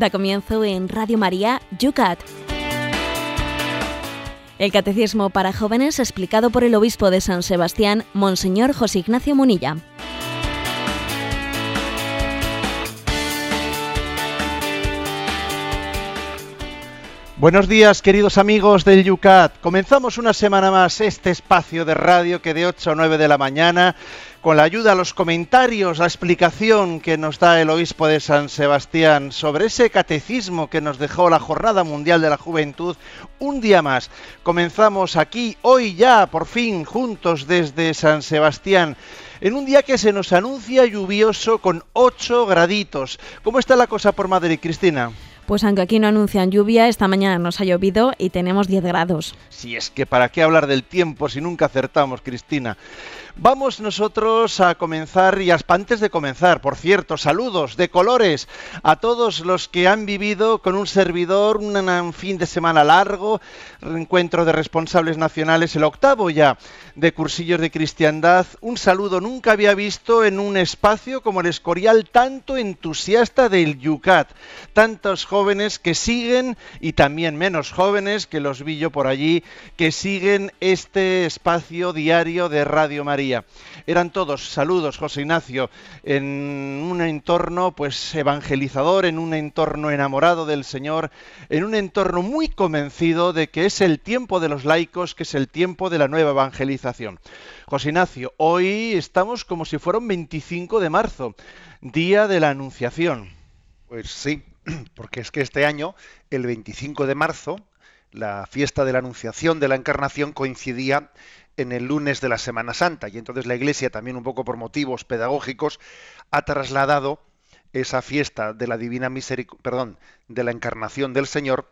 Da comienzo en Radio María Yucat. El Catecismo para Jóvenes explicado por el Obispo de San Sebastián, Monseñor José Ignacio Munilla. Buenos días, queridos amigos del Yucat. Comenzamos una semana más este espacio de radio que de 8 a 9 de la mañana, con la ayuda los comentarios, la explicación que nos da el obispo de San Sebastián sobre ese catecismo que nos dejó la Jornada Mundial de la Juventud, un día más. Comenzamos aquí, hoy ya, por fin, juntos desde San Sebastián en un día que se nos anuncia lluvioso con 8 graditos. ¿Cómo está la cosa por Madrid, Cristina? Pues aunque aquí no anuncian lluvia, esta mañana nos ha llovido y tenemos 10 grados. Si es que para qué hablar del tiempo si nunca acertamos, Cristina. Vamos nosotros a comenzar, y antes de comenzar, por cierto, saludos de colores a todos los que han vivido con un servidor un fin de semana largo, encuentro de responsables nacionales, el octavo ya de cursillos de cristiandad. Un saludo nunca había visto en un espacio como el Escorial tanto entusiasta del Yucat, tantos jóvenes que siguen y también menos jóvenes que los vi yo por allí, que siguen este espacio diario de Radio María. Eran todos saludos, José Ignacio, en un entorno pues evangelizador, en un entorno enamorado del Señor, en un entorno muy convencido de que es el tiempo de los laicos, que es el tiempo de la nueva evangelización. José Ignacio, hoy estamos como si fuera un 25 de marzo, día de la Anunciación. Pues sí, porque es que este año, el 25 de marzo, la fiesta de la Anunciación de la Encarnación coincidía en el lunes de la Semana Santa. Y entonces la Iglesia, también un poco por motivos pedagógicos, ha trasladado esa fiesta de la Divina Misericordia, perdón, de la Encarnación del Señor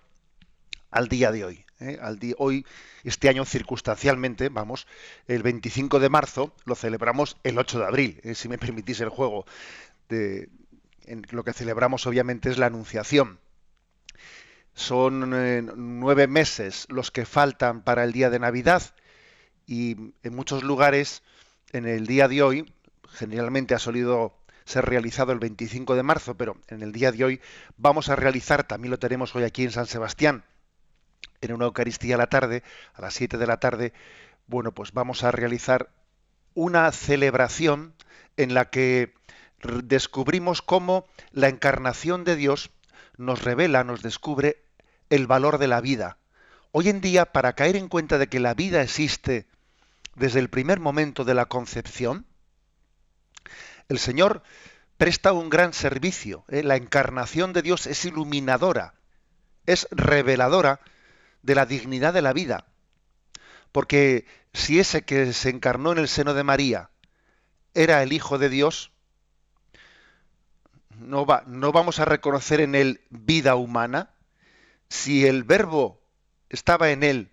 al día de hoy. ¿eh? Al día, hoy, este año circunstancialmente, vamos, el 25 de marzo lo celebramos el 8 de abril, ¿eh? si me permitís el juego. De, en lo que celebramos obviamente es la Anunciación. Son eh, nueve meses los que faltan para el día de Navidad y en muchos lugares en el día de hoy, generalmente ha solido ser realizado el 25 de marzo, pero en el día de hoy vamos a realizar, también lo tenemos hoy aquí en San Sebastián, en una Eucaristía a la tarde, a las 7 de la tarde, bueno, pues vamos a realizar una celebración en la que descubrimos cómo la encarnación de Dios nos revela, nos descubre el valor de la vida. Hoy en día, para caer en cuenta de que la vida existe desde el primer momento de la concepción, el Señor presta un gran servicio. ¿eh? La encarnación de Dios es iluminadora, es reveladora de la dignidad de la vida. Porque si ese que se encarnó en el seno de María era el Hijo de Dios, no, va, no vamos a reconocer en él vida humana. Si el verbo estaba en él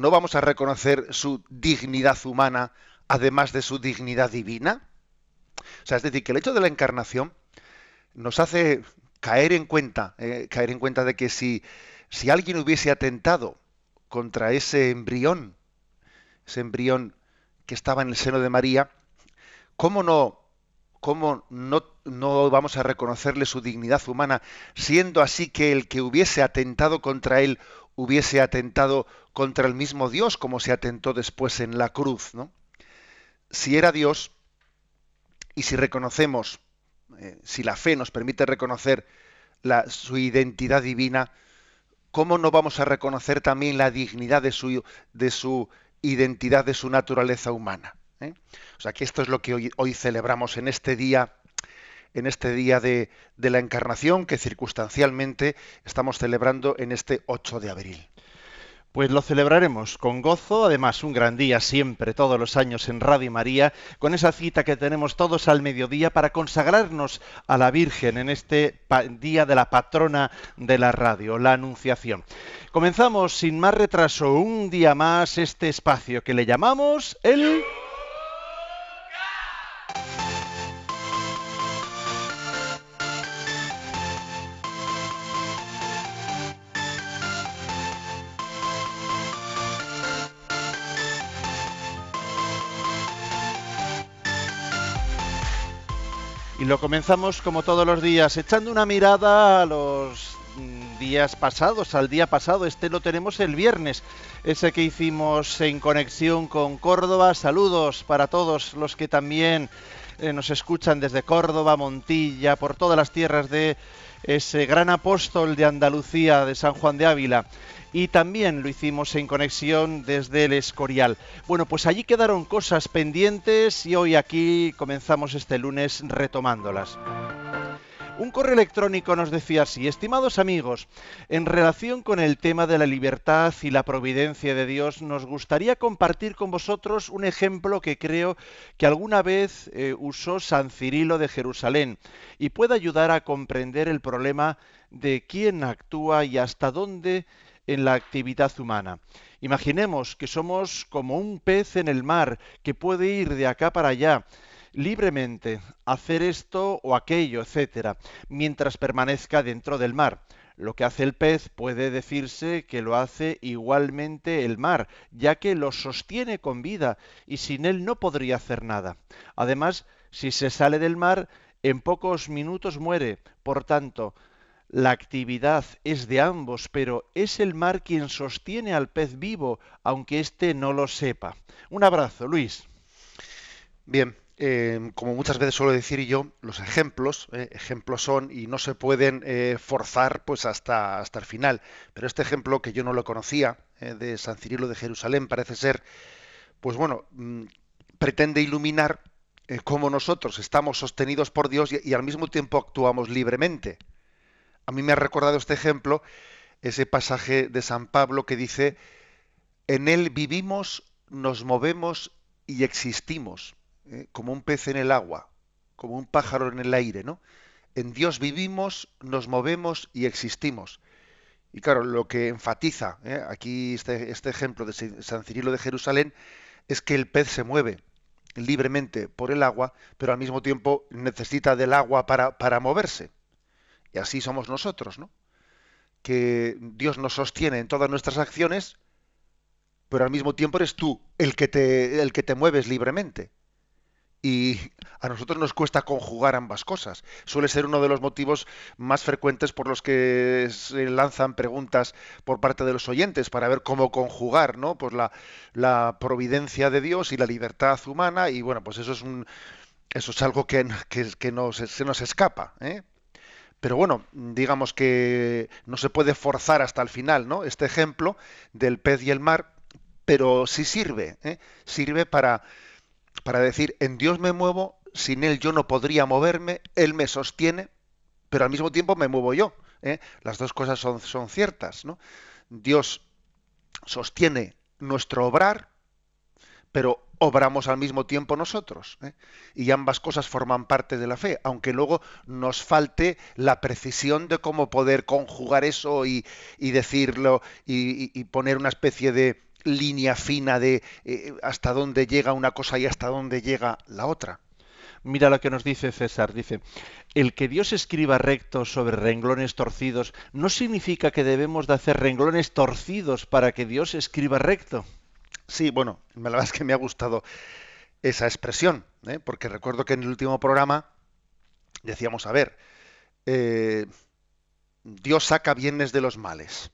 ¿no vamos a reconocer su dignidad humana además de su dignidad divina? O sea, es decir, que el hecho de la encarnación nos hace caer en cuenta, eh, caer en cuenta de que si, si alguien hubiese atentado contra ese embrión, ese embrión que estaba en el seno de María, ¿cómo no, cómo no, vamos a reconocerle su dignidad humana, siendo así que el que hubiese atentado contra él hubiese atentado contra el mismo Dios como se atentó después en la cruz. ¿no? Si era Dios y si reconocemos, eh, si la fe nos permite reconocer su identidad divina, ¿cómo no vamos a reconocer también la dignidad de de su identidad, de su naturaleza humana? ¿Eh? O sea que esto es lo que hoy, celebramos en este día en este día de, de, la encarnación que circunstancialmente estamos celebrando en este 8 de abril. Pues lo celebraremos con gozo, además un gran día siempre, todos los años en Radio María, con esa cita que tenemos todos al mediodía para consagrarnos a la Virgen en este día de la patrona de la radio, la Anunciación. Comenzamos sin más retraso un día más este espacio que le llamamos el... Y lo comenzamos como todos los días, echando una mirada a los días pasados, al día pasado. Este lo tenemos el viernes, ese que hicimos en conexión con Córdoba. Saludos para todos los que también eh, nos escuchan desde Córdoba, Montilla, por todas las tierras de ese gran apóstol de Andalucía, de San Juan de Ávila y también lo hicimos en conexión desde el Escorial. Bueno, pues allí quedaron cosas pendientes y hoy aquí comenzamos este lunes retomándolas. Un correo electrónico nos decía así, estimados amigos, en relación con el tema de la libertad y la providencia de Dios, nos gustaría compartir con vosotros un ejemplo que creo que alguna vez eh, usó San Cirilo de Jerusalén y puede ayudar a comprender el problema de quién actúa y hasta dónde en la actividad humana. Imaginemos que somos como un pez en el mar que puede ir de acá para allá libremente, hacer esto o aquello, etcétera, mientras permanezca dentro del mar. Lo que hace el pez puede decirse que lo hace igualmente el mar, ya que lo sostiene con vida y sin él no podría hacer nada. Además, si se sale del mar, en pocos minutos muere. Por tanto, la actividad es de ambos, pero es el mar quien sostiene al pez vivo, aunque éste no lo sepa. Un abrazo, Luis. Bien, eh, como muchas veces suelo decir yo, los ejemplos, eh, ejemplos son y no se pueden eh, forzar pues hasta, hasta el final. Pero este ejemplo que yo no lo conocía, de San Cirilo de Jerusalén, parece ser, pues bueno, mm, pretende iluminar cómo nosotros estamos sostenidos por Dios y al mismo tiempo actuamos libremente. A mí me ha recordado este ejemplo ese pasaje de San Pablo que dice, en él vivimos, nos movemos y existimos, ¿eh? como un pez en el agua, como un pájaro en el aire, ¿no? En Dios vivimos, nos movemos y existimos. Y claro, lo que enfatiza ¿eh? aquí este, este, ejemplo de San Cirilo de Jerusalén es que el pez se mueve libremente por el agua, pero al mismo tiempo necesita del agua para, para moverse. Y así somos nosotros, ¿no? Que Dios nos sostiene en todas nuestras acciones, pero al mismo tiempo eres tú el que te, el que te mueves libremente. Y a nosotros nos cuesta conjugar ambas cosas. Suele ser uno de los motivos más frecuentes por los que se lanzan preguntas por parte de los oyentes para ver cómo conjugar, ¿no? Pues la, providencia de Dios y la libertad humana. Y bueno, pues eso es un, eso es algo que, que, que nos, se nos escapa. ¿eh? Pero bueno, digamos que no se puede forzar hasta el final, ¿no? Este ejemplo del pez y el mar, pero sí sirve, ¿eh? sirve para, para decir, en Dios me muevo, sin Él yo no podría moverme, Él me sostiene, pero al mismo tiempo me muevo yo. ¿eh? Las dos cosas son, son ciertas, ¿no? Dios sostiene nuestro obrar, pero obramos al mismo tiempo nosotros. ¿eh? Y ambas cosas forman parte de la fe, aunque luego nos falte la precisión de cómo poder conjugar eso y, decirlo y, poner una especie de línea fina de eh, hasta dónde llega una cosa y hasta dónde llega la otra. Mira lo que nos dice César, dice, el que Dios escriba recto sobre renglones torcidos no significa que debemos de hacer renglones torcidos para que Dios escriba recto. Sí, bueno, la verdad es que me ha gustado esa expresión, ¿eh? porque recuerdo que en el último programa decíamos, a ver, eh, Dios saca bienes de los males.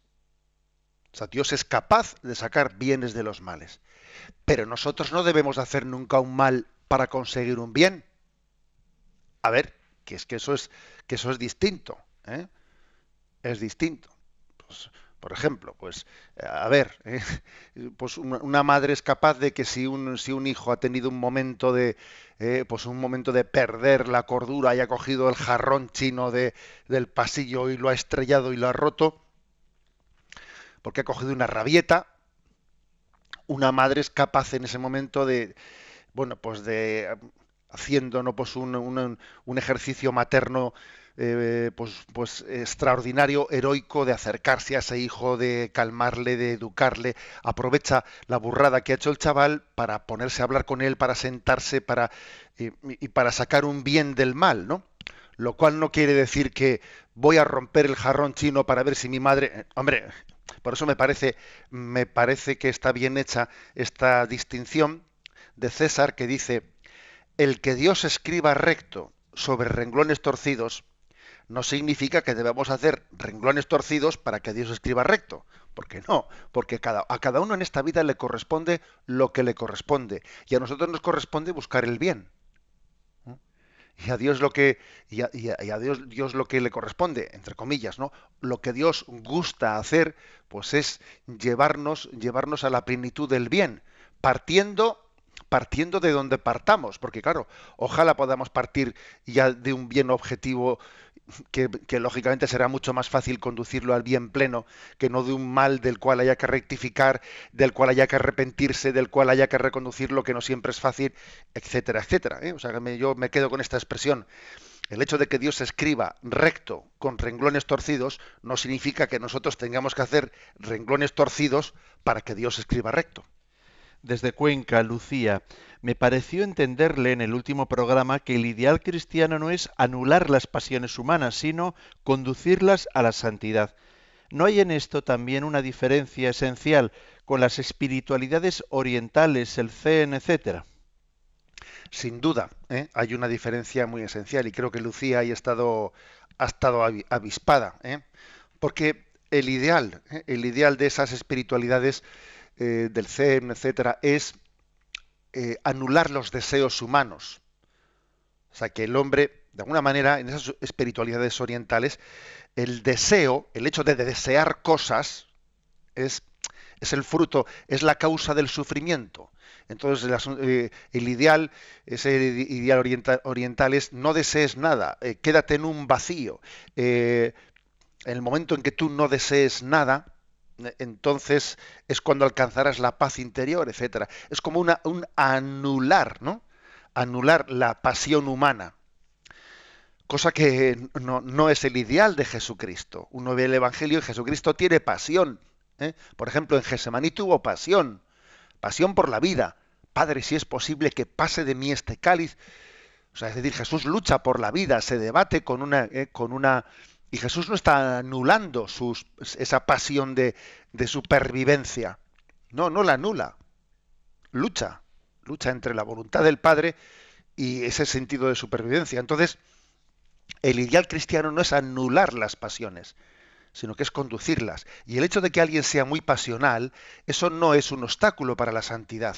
O sea, Dios es capaz de sacar bienes de los males. Pero nosotros no debemos hacer nunca un mal para conseguir un bien. A ver, que es que eso es, que eso es distinto. ¿eh? Es distinto. Pues, por ejemplo, pues, eh, a ver, eh, pues una, madre es capaz de que si un, si un hijo ha tenido un momento de, eh, pues un momento de perder la cordura y ha cogido el jarrón chino de, del pasillo y lo ha estrellado y lo ha roto, porque ha cogido una rabieta, una madre es capaz en ese momento de, bueno, pues de haciendo ¿no? pues un, un ejercicio materno eh, pues, pues extraordinario, heroico de acercarse a ese hijo, de calmarle, de educarle, aprovecha la burrada que ha hecho el chaval para ponerse a hablar con él, para sentarse, para y, para sacar un bien del mal, ¿no? Lo cual no quiere decir que voy a romper el jarrón chino para ver si mi madre, eh, hombre, por eso me parece, me parece que está bien hecha esta distinción de César que dice el que Dios escriba recto sobre renglones torcidos no significa que debamos hacer renglones torcidos para que Dios escriba recto. Porque no, porque a cada uno en esta vida le corresponde lo que le corresponde. Y a nosotros nos corresponde buscar el bien. Y a Dios lo que, y a, Dios, Dios lo que le corresponde, entre comillas, ¿no? Lo que Dios gusta hacer, pues es llevarnos, llevarnos a la plenitud del bien, partiendo partiendo de donde partamos, porque claro, ojalá podamos partir ya de un bien objetivo que, lógicamente será mucho más fácil conducirlo al bien pleno que no de un mal del cual haya que rectificar, del cual haya que arrepentirse, del cual haya que reconducirlo, que no siempre es fácil, etcétera, etcétera. ¿eh? O sea, que yo me quedo con esta expresión. El hecho de que Dios escriba recto con renglones torcidos no significa que nosotros tengamos que hacer renglones torcidos para que Dios escriba recto desde Cuenca, Lucía, me pareció entenderle en el último programa que el ideal cristiano no es anular las pasiones humanas, sino conducirlas a la santidad. ¿No hay en esto también una diferencia esencial con las espiritualidades orientales, el Zen, etcétera? Sin duda, ¿eh? hay una diferencia muy esencial y creo que Lucía ha estado, ha estado avispada, ¿eh? porque el ideal, ¿eh? el ideal de esas espiritualidades eh, del Zen, etcétera, es eh, anular los deseos humanos. O sea, que el hombre, de alguna manera, en esas espiritualidades orientales, el deseo, el hecho de desear cosas, es, es el fruto, es la causa del sufrimiento. Entonces, eh, el ideal, ese ideal oriental, es no desees nada, quédate en un vacío. en el momento en que tú no desees nada, entonces es cuando alcanzarás la paz interior, etcétera. Es como un anular, ¿no? Anular la pasión humana. Cosa que no, es el ideal de Jesucristo. Uno ve el Evangelio y Jesucristo tiene pasión. ¿eh? Por ejemplo, en Gesemaní tuvo pasión. Pasión por la vida. Padre, si es posible que pase de mí este cáliz. O sea, es decir, Jesús lucha por la vida, se debate con una, ¿eh? con una y Jesús no está anulando sus, esa pasión de, supervivencia. No, no la anula. Lucha. Lucha entre la voluntad del Padre y ese sentido de supervivencia. Entonces, el ideal cristiano no es anular las pasiones, sino que es conducirlas. Y el hecho de que alguien sea muy pasional, eso no es un obstáculo para la santidad,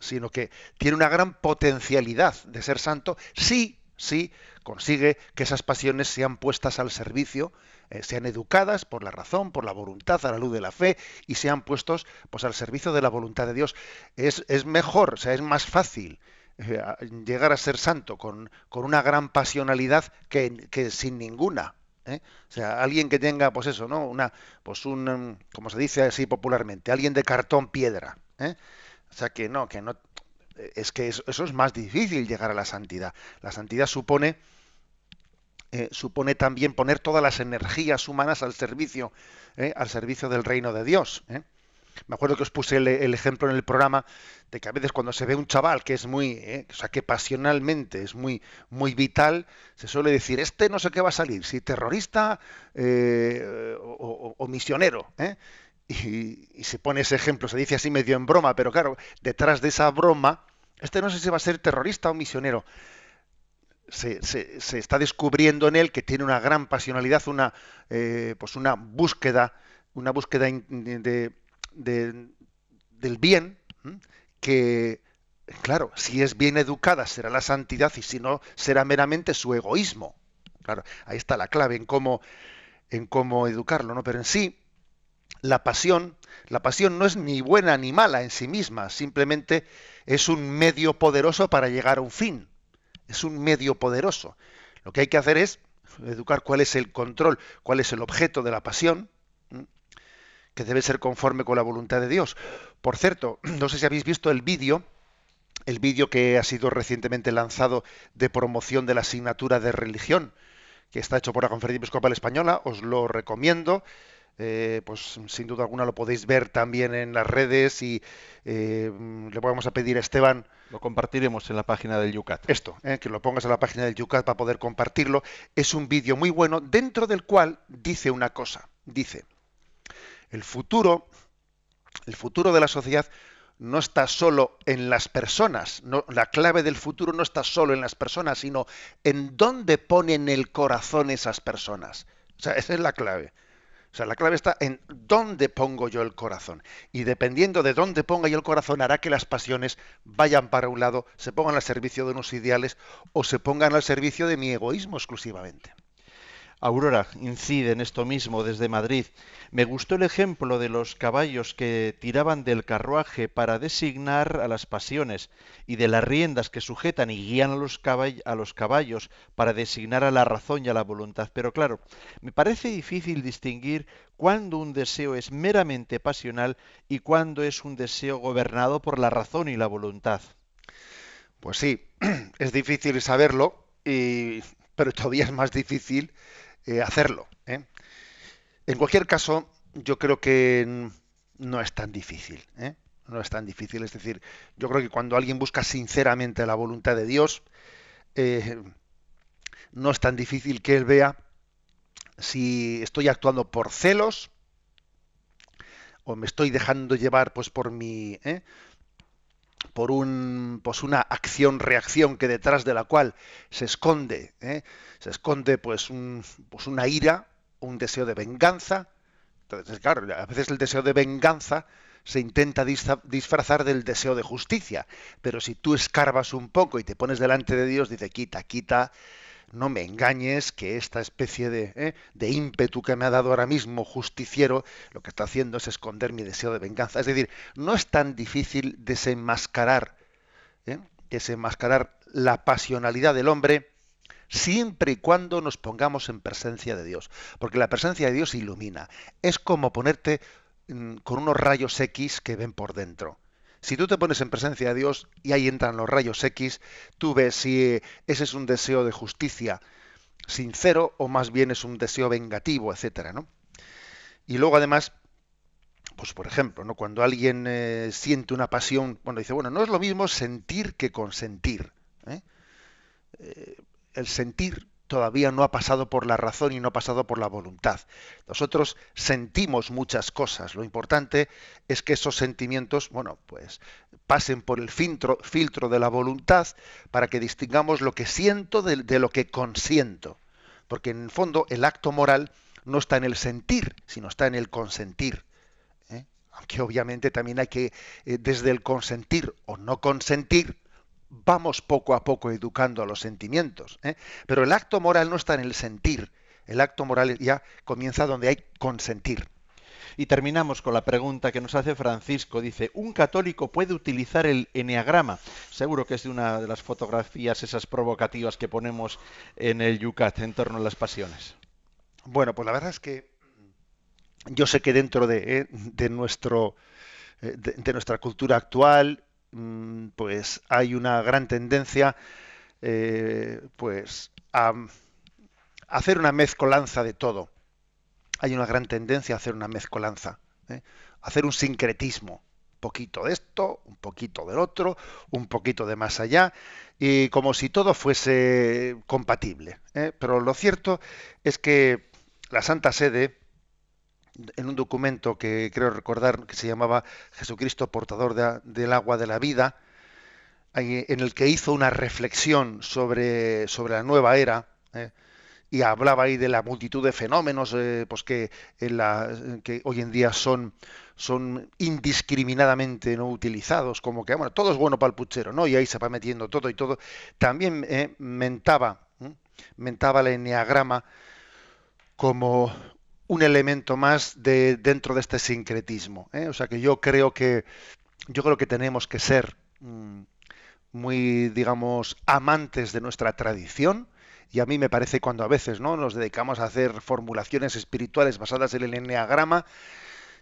sino que tiene una gran potencialidad de ser santo si, si consigue que esas pasiones sean puestas al servicio, eh, sean educadas por la razón, por la voluntad, a la luz de la fe, y sean puestos pues, al servicio de la voluntad de Dios. Es, es mejor, o sea, es más fácil eh, llegar a ser santo con, con una gran pasionalidad que, que sin ninguna. ¿eh? O sea, alguien que tenga, pues eso, ¿no? Una, pues un, como se dice así popularmente, alguien de cartón piedra. O sea, que no, que no, es que eso, es más difícil llegar a la santidad. La santidad supone eh, supone también poner todas las energías humanas al servicio, eh, al servicio del reino de Dios. Eh. Me acuerdo que os puse el, ejemplo en el programa de que a veces cuando se ve un chaval que es muy, o sea, que pasionalmente es muy, muy vital, se suele decir, este no sé qué va a salir, si terrorista o, misionero. Y, y, se pone ese ejemplo, se dice así medio en broma, pero claro, detrás de esa broma, este no sé si va a ser terrorista o misionero se, se, está descubriendo en él que tiene una gran pasionalidad, una, eh, pues una búsqueda, una búsqueda de, del bien, que, claro, si es bien educada será la santidad y si no será meramente su egoísmo. Claro, ahí está la clave en cómo, en cómo educarlo, ¿no? Pero en sí, la pasión, la pasión no es ni buena ni mala en sí misma, simplemente es un medio poderoso para llegar a un fin es un medio poderoso. Lo que hay que hacer es educar cuál es el control, cuál es el objeto de la pasión, que debe ser conforme con la voluntad de Dios. Por cierto, no sé si habéis visto el vídeo, el vídeo que ha sido recientemente lanzado de promoción de la asignatura de religión, que está hecho por la Conferencia Episcopal Española, os lo recomiendo. Eh, pues sin duda alguna lo podéis ver también en las redes y eh, le vamos a pedir a Esteban. Lo compartiremos en la página del Yucat. Esto, eh, que lo pongas en la página del Yucat para poder compartirlo. Es un vídeo muy bueno dentro del cual dice una cosa. Dice, el futuro, el futuro de la sociedad no está solo en las personas, no, la clave del futuro no está solo en las personas, sino en dónde ponen el corazón esas personas. O sea, esa es la clave. O sea, la clave está en dónde pongo yo el corazón. Y dependiendo de dónde ponga yo el corazón, hará que las pasiones vayan para un lado, se pongan al servicio de unos ideales o se pongan al servicio de mi egoísmo exclusivamente. Aurora incide en esto mismo desde Madrid. Me gustó el ejemplo de los caballos que tiraban del carruaje para designar a las pasiones y de las riendas que sujetan y guían a los, a los caballos para designar a la razón y a la voluntad. Pero claro, me parece difícil distinguir cuándo un deseo es meramente pasional y cuándo es un deseo gobernado por la razón y la voluntad. Pues sí, es difícil saberlo, pero todavía es más difícil eh, hacerlo. ¿eh? En cualquier caso, yo creo que no es tan difícil. ¿eh? No es tan difícil. Es decir, yo creo que cuando alguien busca sinceramente la voluntad de Dios, no es tan difícil que él vea si estoy actuando por celos o me estoy dejando llevar pues por mi por un pues una acción reacción que detrás de la cual se esconde se esconde pues, un, pues una ira, un deseo de venganza. Entonces, claro, a veces el deseo de venganza se intenta disfrazar del deseo de justicia, pero si tú escarbas un poco y te pones delante de Dios, dice, quita, quita, no me engañes, que esta especie de, ¿eh? de ímpetu que me ha dado ahora mismo justiciero, lo que está haciendo es esconder mi deseo de venganza. Es decir, no es tan difícil desenmascarar, ¿eh? desenmascarar la pasionalidad del hombre siempre y cuando nos pongamos en presencia de Dios, porque la presencia de Dios ilumina. Es como ponerte mm, con unos rayos X que ven por dentro. Si tú te pones en presencia de Dios y ahí entran los rayos X, tú ves si ese es un deseo de justicia sincero o más bien es un deseo vengativo, etcétera, ¿no? Y luego además, pues por ejemplo, ¿no? cuando alguien eh, siente una pasión, bueno, dice, bueno, no es lo mismo sentir que consentir. ¿eh? Eh, el sentir todavía no ha pasado por la razón y no ha pasado por la voluntad. Nosotros sentimos muchas cosas. Lo importante es que esos sentimientos, bueno, pues pasen por el filtro, filtro de la voluntad para que distingamos lo que siento de, lo que consiento. Porque en el fondo el acto moral no está en el sentir, sino está en el consentir. ¿eh? Aunque obviamente también hay que, eh, desde el consentir o no consentir, vamos poco a poco educando a los sentimientos. ¿eh? Pero el acto moral no está en el sentir, el acto moral ya comienza donde hay consentir. Y terminamos con la pregunta que nos hace Francisco. Dice, ¿un católico puede utilizar el eneagrama? Seguro que es de una de las fotografías esas provocativas que ponemos en el Yucat en torno a las pasiones. Bueno, pues la verdad es que yo sé que dentro de, eh, nuestro, eh, de nuestra cultura actual pues hay una gran tendencia eh, pues a hacer una mezcolanza de todo. Hay una gran tendencia a hacer una mezcolanza, ¿eh? hacer un sincretismo, un poquito de esto, un poquito del otro, un poquito de más allá, y como si todo fuese compatible. ¿eh? Pero lo cierto es que la Santa Sede en un documento que creo recordar que se llamaba Jesucristo portador del agua de la vida, en el que hizo una reflexión sobre, sobre la nueva era, ¿eh? y hablaba ahí de la multitud de fenómenos eh, pues que, en la, que hoy en día son, son indiscriminadamente no utilizados, como que bueno, todo es bueno para el puchero, ¿no? Y ahí se va metiendo todo y todo. También eh, mentaba, mentaba el enneagrama como un elemento más de, dentro de este sincretismo. ¿eh? O sea que yo creo que yo creo que tenemos que ser mm, muy, digamos, amantes de nuestra tradición. Y a mí me parece cuando a veces ¿no? nos dedicamos a hacer formulaciones espirituales basadas en el enneagrama,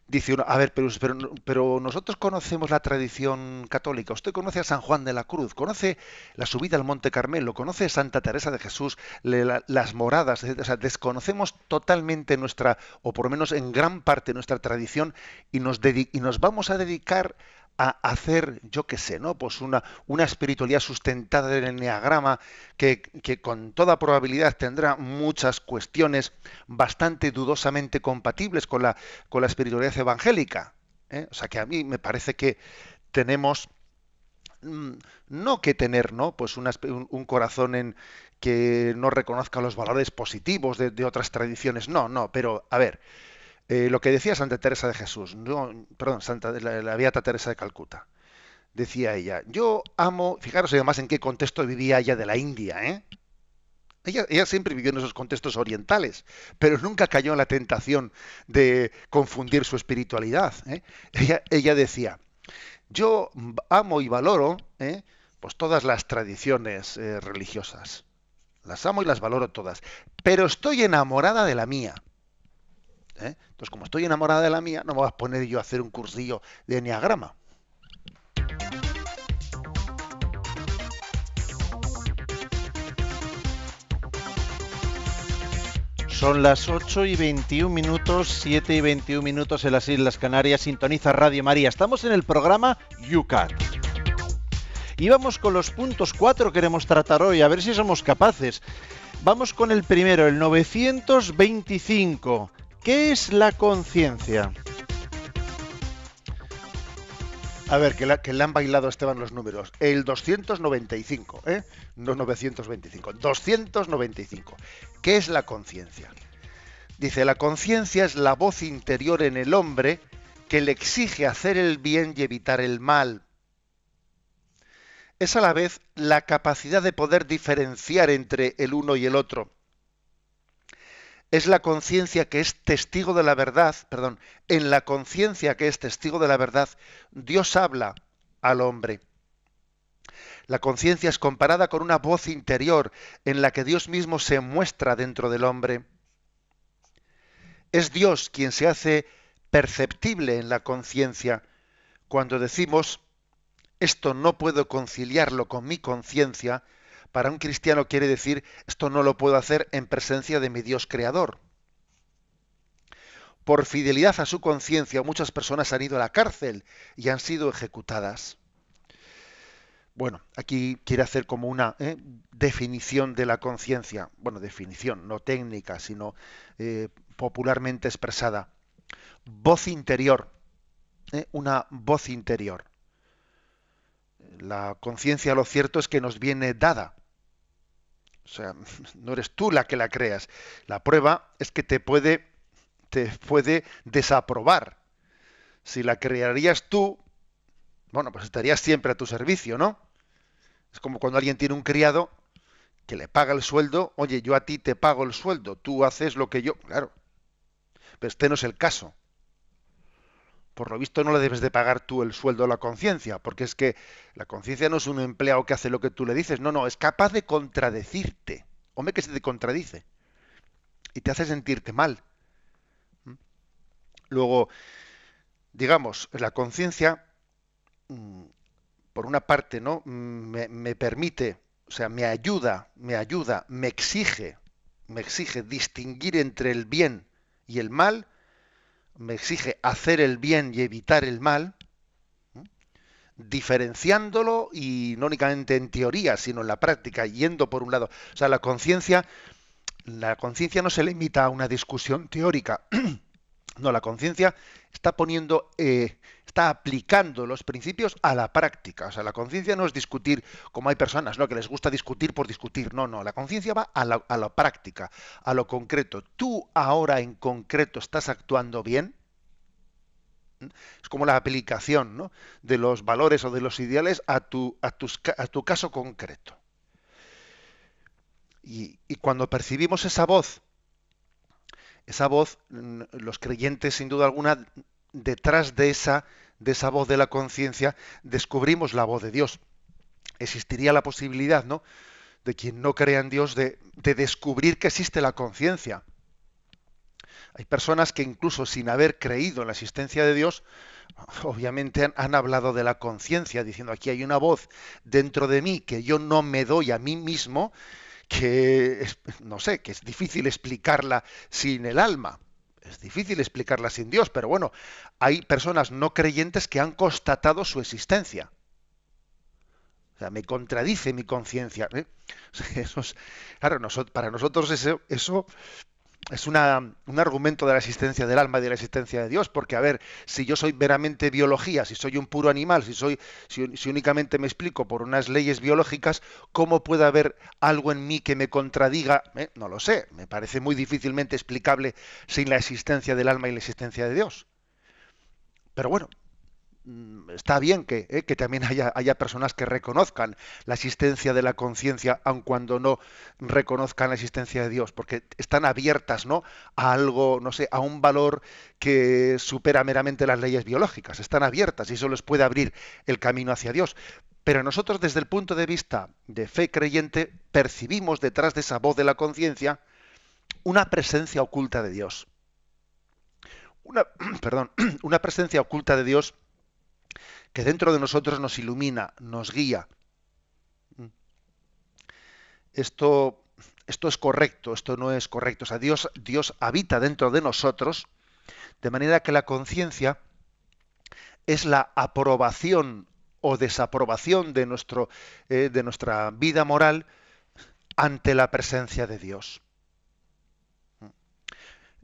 dice uno, a ver, pero, nosotros conocemos la tradición católica, usted conoce a San Juan de la Cruz, conoce la subida al Monte Carmelo, conoce a Santa Teresa de Jesús, las moradas, o sea, desconocemos totalmente nuestra, o por lo menos en gran parte nuestra tradición, y nos, y nos vamos a dedicar a hacer, yo qué sé, ¿no? Pues una, una espiritualidad sustentada en el neagrama que, que, con toda probabilidad tendrá muchas cuestiones bastante dudosamente compatibles con la, con la espiritualidad evangélica. ¿eh? O sea que a mí me parece que tenemos mm, no que tener, ¿no? Pues un, corazón en que no reconozca los valores positivos de, otras tradiciones. No, no, pero a ver, eh, lo que decía Santa Teresa de Jesús, no, perdón, Santa, la, la Beata Teresa de Calcuta, decía ella, yo amo, fijaros además en qué contexto vivía ella de la India, ¿eh? Ella, siempre vivió en esos contextos orientales, pero nunca cayó en la tentación de confundir su espiritualidad. ¿eh? Ella, decía, yo amo y valoro ¿eh? pues todas las tradiciones eh, religiosas. Las amo y las valoro todas, pero estoy enamorada de la mía. Entonces, como estoy enamorada de la mía, no me voy a poner yo a hacer un cursillo de enneagrama. Son las 8 y 21 minutos, 7 y 21 minutos en las Islas Canarias. Sintoniza Radio María. Estamos en el programa UCAT. Y vamos con los puntos 4 que queremos tratar hoy, a ver si somos capaces. Vamos con el primero, el 925. ¿Qué es la conciencia? A ver, que, que, le han bailado a Esteban los números. El 295, ¿eh? No 925. 295. ¿Qué es la conciencia? Dice, la conciencia es la voz interior en el hombre que le exige hacer el bien y evitar el mal. Es a la vez la capacidad de poder diferenciar entre el uno y el otro es la conciencia que es testigo de la verdad, perdón, en la conciencia que es testigo de la verdad, Dios habla al hombre. La conciencia es comparada con una voz interior en la que Dios mismo se muestra dentro del hombre. Es Dios quien se hace perceptible en la conciencia cuando decimos, esto no puedo conciliarlo con mi conciencia, para un cristiano quiere decir, esto no lo puedo hacer en presencia de mi Dios creador. Por fidelidad a su conciencia, muchas personas han ido a la cárcel y han sido ejecutadas. Bueno, aquí quiere hacer como una ¿eh? definición de la conciencia, bueno, definición, no técnica, sino eh, popularmente expresada. Voz interior, ¿eh? una voz interior. La conciencia, lo cierto es que nos viene dada, o sea, no eres tú la que la creas. La prueba es que te puede, te puede desaprobar. Si la crearías tú, bueno, pues estarías siempre a tu servicio, ¿no? Es como cuando alguien tiene un criado que le paga el sueldo, oye, yo a ti te pago el sueldo, tú haces lo que yo, claro. Pero este no es el caso por lo visto no le debes de pagar tú el sueldo a la conciencia, porque es que la conciencia no es un empleado que hace lo que tú le dices, no, no, es capaz de contradecirte. Hombre que se te contradice y te hace sentirte mal. ¿Mm? Luego, digamos, la conciencia, mm, por una parte, ¿no? Mm, me, me permite, o sea, me ayuda, me ayuda, me exige, me exige distinguir entre el bien y el mal, me exige hacer el bien y evitar el mal, diferenciándolo y no únicamente en teoría, sino en la práctica, yendo por un lado. O sea, la conciencia, la conciencia no se limita a una discusión teórica. no, la conciencia está poniendo, eh, está aplicando los principios a la práctica. O sea, la conciencia no es discutir como hay personas, ¿no? Que les gusta discutir por discutir. No, no. La conciencia va a la, a la práctica, a lo concreto. Tú ahora en concreto estás actuando bien. Es como la aplicación ¿no? de los valores o de los ideales a tu, a a tu caso concreto. Y, y, cuando percibimos esa voz, esa voz, los creyentes sin duda alguna, detrás de esa, de esa voz de la conciencia, descubrimos la voz de Dios. Existiría la posibilidad, ¿no? De quien no crea en Dios, de, de descubrir que existe la conciencia hay personas que incluso sin haber creído en la existencia de Dios, obviamente han, hablado de la conciencia, diciendo aquí hay una voz dentro de mí que yo no me doy a mí mismo, que no sé, que es difícil explicarla sin el alma. Es difícil explicarla sin Dios, pero bueno, hay personas no creyentes que han constatado su existencia. O sea, me contradice mi conciencia. ¿eh? claro, para nosotros eso, eso es una, un argumento de la existencia del alma y de la existencia de Dios, porque a ver, si yo soy meramente biología, si soy un puro animal, si soy, si, únicamente me explico por unas leyes biológicas, ¿cómo puede haber algo en mí que me contradiga? Eh, no lo sé, me parece muy difícilmente explicable sin la existencia del alma y la existencia de Dios. Pero bueno, está bien que, eh, que también haya, haya, personas que reconozcan la existencia de la conciencia, aun cuando no reconozcan la existencia de Dios, porque están abiertas ¿no? a algo, no sé, a un valor que supera meramente las leyes biológicas, están abiertas y eso les puede abrir el camino hacia Dios. Pero nosotros desde el punto de vista de fe creyente percibimos detrás de esa voz de la conciencia una presencia oculta de Dios. Una, perdón, una presencia oculta de Dios que dentro de nosotros nos ilumina, nos guía. Esto, esto es correcto, esto no es correcto. O sea, Dios, Dios habita dentro de nosotros, de manera que la conciencia es la aprobación o desaprobación de, nuestro, eh, de nuestra vida moral ante la presencia de Dios.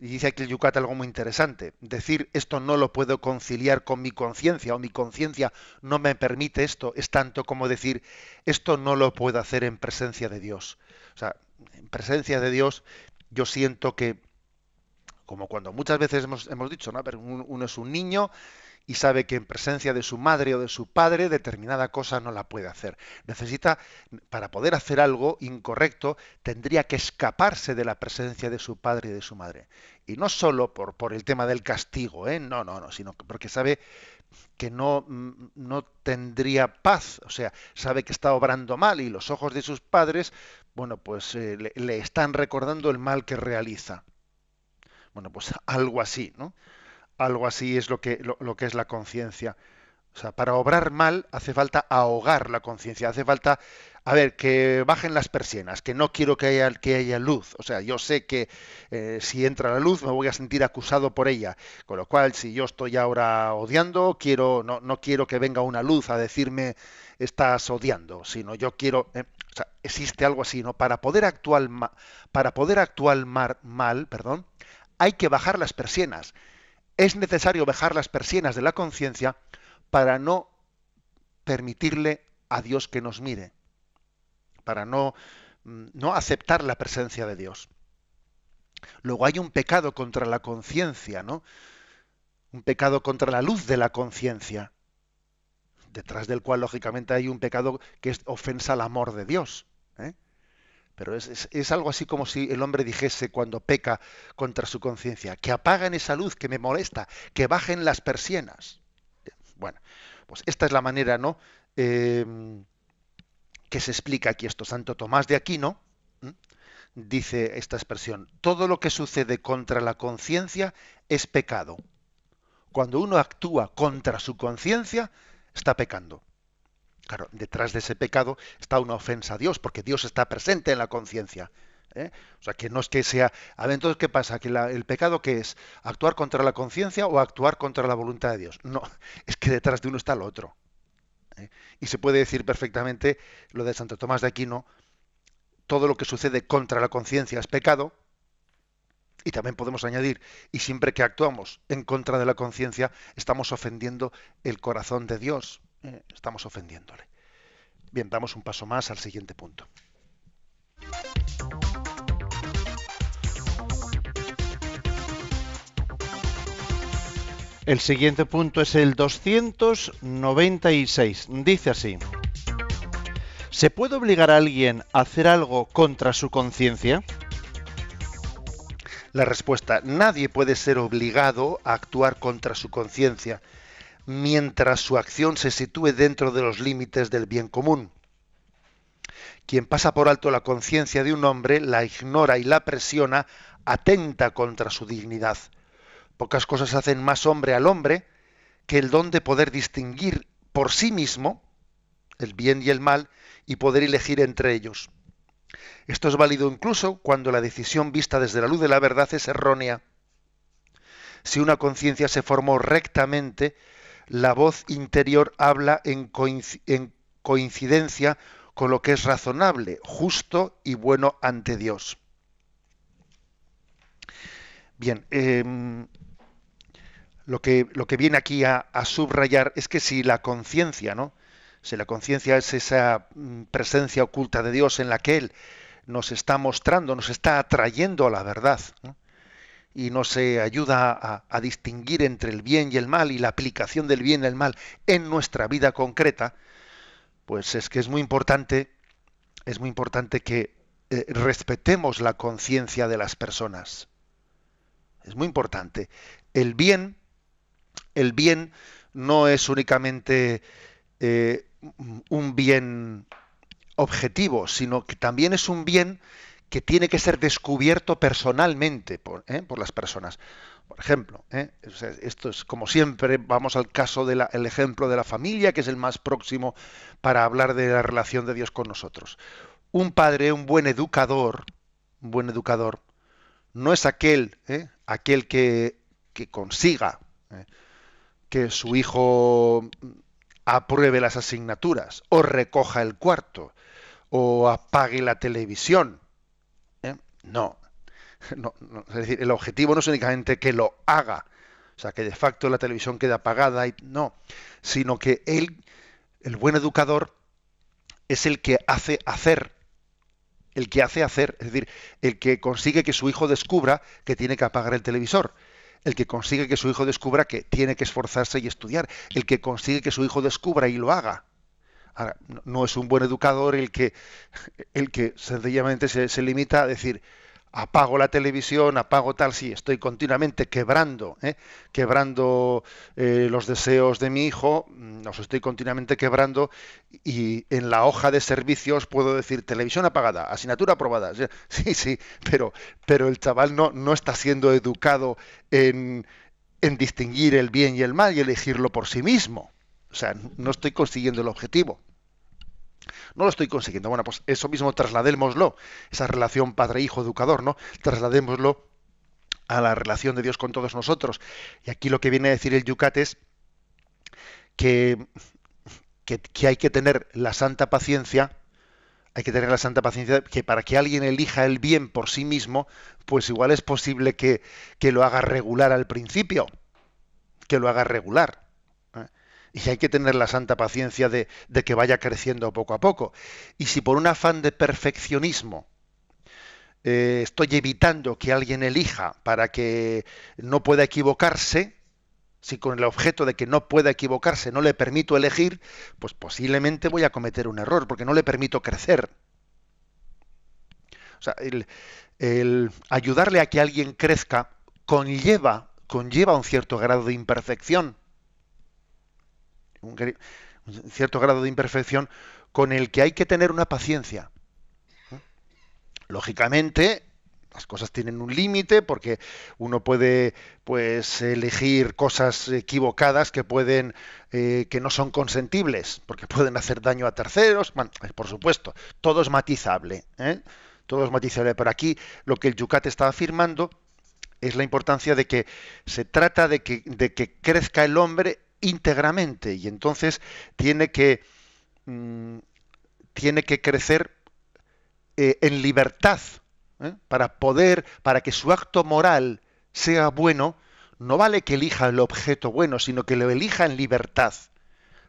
Y dice aquí el Yucat algo muy interesante. Decir esto no lo puedo conciliar con mi conciencia o mi conciencia no me permite esto es tanto como decir esto no lo puedo hacer en presencia de Dios. O sea, en presencia de Dios yo siento que, como cuando muchas veces hemos, hemos dicho, ¿no? uno es un niño y sabe que en presencia de su madre o de su padre determinada cosa no la puede hacer. Necesita, para poder hacer algo incorrecto, tendría que escaparse de la presencia de su padre y de su madre. Y no solo por, por el tema del castigo, ¿eh? no, no, no, sino porque sabe que no, mm, no tendría paz, o sea, sabe que está obrando mal y los ojos de sus padres, bueno, pues eh, le, le están recordando el mal que realiza. Bueno, pues algo así, ¿no? Algo así es lo que, lo, que es la conciencia. O sea, para obrar mal hace falta ahogar la conciencia, hace falta, a ver, que bajen las persianas, que no quiero que haya, que haya luz. O sea, yo sé que eh, si entra la luz me voy a sentir acusado por ella. Con lo cual, si yo estoy ahora odiando, quiero, no, no quiero que venga una luz a decirme estás odiando, sino yo quiero. Eh, o sea, existe algo así, ¿no? Para poder actuar, para poder actuar mal, perdón, hay que bajar las persianas es necesario bajar las persianas de la conciencia para no permitirle a Dios que nos mire, para no, mm, no aceptar la presencia de Dios. Luego hay un pecado contra la conciencia, ¿no? Un pecado contra la luz de la conciencia, detrás del cual lógicamente hay un pecado que es ofensa al amor de Dios. Pero es, algo así como si el hombre dijese cuando peca contra su conciencia, que apaguen esa luz que me molesta, que bajen las persianas. Bueno, pues esta es la manera, ¿no? Em, que se explica aquí esto. Santo Tomás de Aquino dice esta expresión, todo lo que sucede contra la conciencia es pecado. Cuando uno actúa contra su conciencia, está pecando. Claro, detrás de ese pecado está una ofensa a Dios, porque Dios está presente en la conciencia. ¿eh? O sea, que no es que sea... A ver, entonces, ¿qué pasa? ¿Que el pecado qué es? ¿Actuar contra la conciencia o actuar contra la voluntad de Dios? No, es que detrás de uno está el otro. ¿eh? Y se puede decir perfectamente lo de Santo Tomás de Aquino, todo lo que sucede contra la conciencia es pecado, y también podemos añadir, y siempre que actuamos en contra de la conciencia, estamos ofendiendo el corazón de Dios. Eh, estamos ofendiéndole. Bien, damos un paso más al siguiente punto. El siguiente punto es el 296. Dice así. ¿Se puede obligar a alguien a hacer algo contra su conciencia? La respuesta, nadie puede ser obligado a actuar contra su conciencia mientras su acción se sitúe dentro de los límites del bien común. Quien pasa por alto la conciencia de un hombre, la ignora y la presiona, atenta contra su dignidad. Pocas cosas hacen más hombre al hombre que el don de poder distinguir por sí mismo el bien y el mal y poder elegir entre ellos. Esto es válido incluso cuando la decisión vista desde la luz de la verdad es errónea. Si una conciencia se formó rectamente, la voz interior habla en, coincidencia con lo que es razonable, justo y bueno ante Dios. Bien, em, lo, que, viene aquí a, a subrayar es que si la conciencia, ¿no? Si la conciencia es esa mm, presencia oculta de Dios en la que Él nos está mostrando, nos está atrayendo a la verdad, y nos ayuda a, distinguir entre el bien y el mal y la aplicación del bien y el mal en nuestra vida concreta, pues es que es muy importante, es muy importante que eh, respetemos la conciencia de las personas. Es muy importante. El bien, el bien no es únicamente eh, un bien objetivo, sino que también es un bien que tiene que ser descubierto personalmente por, ¿eh? las personas. Por ejemplo, ¿eh? esto es como siempre, vamos al caso del ejemplo de la familia, que es el más próximo para hablar de la relación de Dios con nosotros. Un padre, un buen educador, un buen educador, no es aquel, ¿eh? aquel que, que consiga que su hijo apruebe las asignaturas, o recoja el cuarto, o apague la televisión. ¿Eh? No. no. Es decir, el objetivo no es únicamente que lo haga, o sea, que de facto la televisión quede apagada, y, no, sino que él, el buen educador, es el que hace hacer, el que hace hacer, es decir, el que consigue que su hijo descubra que tiene que apagar el televisor, el que consigue que su hijo descubra que tiene que esforzarse y estudiar, el que consigue que su hijo descubra y lo haga no es un buen educador el que, el que sencillamente se, limita a decir, apago la televisión, apago tal, sí, estoy continuamente quebrando, ¿eh? quebrando eh, los deseos de mi hijo, mm, los estoy continuamente quebrando y en la hoja de servicios puedo decir televisión apagada, asignatura aprobada, sí, sí, pero, pero el chaval no, no está siendo educado en distinguir el bien y el mal y elegirlo por sí mismo. O sea, no estoy consiguiendo el objetivo. No lo estoy consiguiendo. Bueno, pues eso mismo trasladémoslo, esa relación padre-hijo educador, ¿no? Trasladémoslo a la relación de Dios con todos nosotros. Y aquí lo que viene a decir el Yucat es que, que, hay que tener la santa paciencia, hay que tener la santa paciencia que para que alguien elija el bien por sí mismo, pues igual es posible que, que lo haga regular al principio, que lo haga regular y hay que tener la santa paciencia de, que vaya creciendo poco a poco. Y si por un afán de perfeccionismo eh, estoy evitando que alguien elija para que no pueda equivocarse, si con el objeto de que no pueda equivocarse no le permito elegir, pues posiblemente voy a cometer un error, porque no le permito crecer. O sea, el, el ayudarle a que alguien crezca conlleva, conlleva un cierto grado de imperfección un, cierto grado de imperfección con el que hay que tener una paciencia. Lógicamente, las cosas tienen un límite porque uno puede pues elegir cosas equivocadas que pueden eh, que no son consentibles porque pueden hacer daño a terceros por supuesto todo es matizable ¿eh? todo es matizable pero aquí lo que el Yucat está afirmando es la importancia de que se trata de que, de que crezca el hombre íntegramente y entonces tiene que, mm, tiene que crecer eh, en libertad ¿eh? para poder, para que su acto moral sea bueno, no vale que elija el objeto bueno, sino que lo elija en libertad.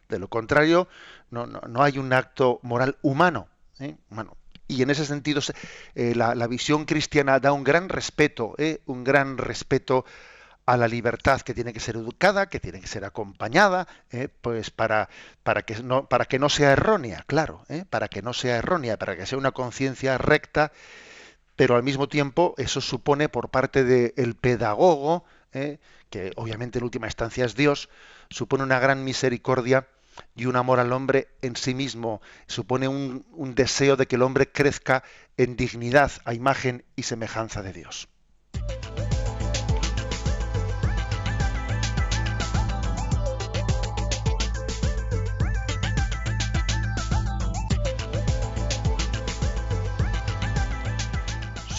De lo contrario, no, no, hay un acto moral humano. ¿eh? Y en ese sentido, la, la, visión cristiana da un gran respeto, un gran respeto a la libertad que tiene que ser educada, que tiene que ser acompañada, eh, pues para, para, que no, para que no sea errónea, claro, eh, para que no sea errónea, para que sea una conciencia recta, pero al mismo tiempo eso supone por parte del pedagogo, eh, que obviamente en última instancia es Dios, supone una gran misericordia y un amor al hombre en sí mismo, supone un, un deseo de que el hombre crezca en dignidad a imagen y semejanza de Dios.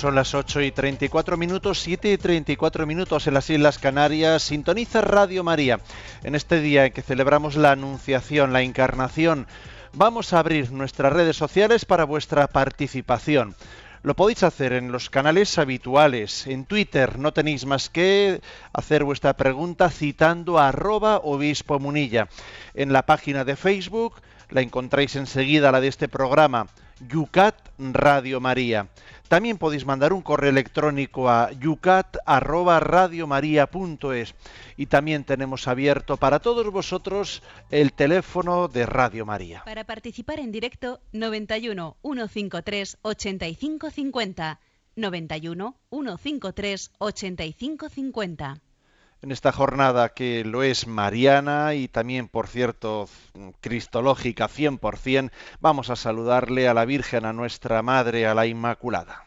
Son las 8 y 34 minutos, 7 y 34 minutos en las Islas Canarias. Sintoniza Radio María. En este día en que celebramos la Anunciación, la Encarnación, vamos a abrir nuestras redes sociales para vuestra participación. Lo podéis hacer en los canales habituales. En Twitter no tenéis más que hacer vuestra pregunta citando a arroba obispo munilla. En la página de Facebook la encontráis enseguida, la de este programa, Yucat Radio María. También podéis mandar un correo electrónico a yucat@radiomaria.es y también tenemos abierto para todos vosotros el teléfono de Radio María. Para participar en directo 91 153 8550 91 153 8550 en esta jornada que lo es mariana y también, por cierto, cristológica 100%, vamos a saludarle a la Virgen, a nuestra Madre, a la Inmaculada.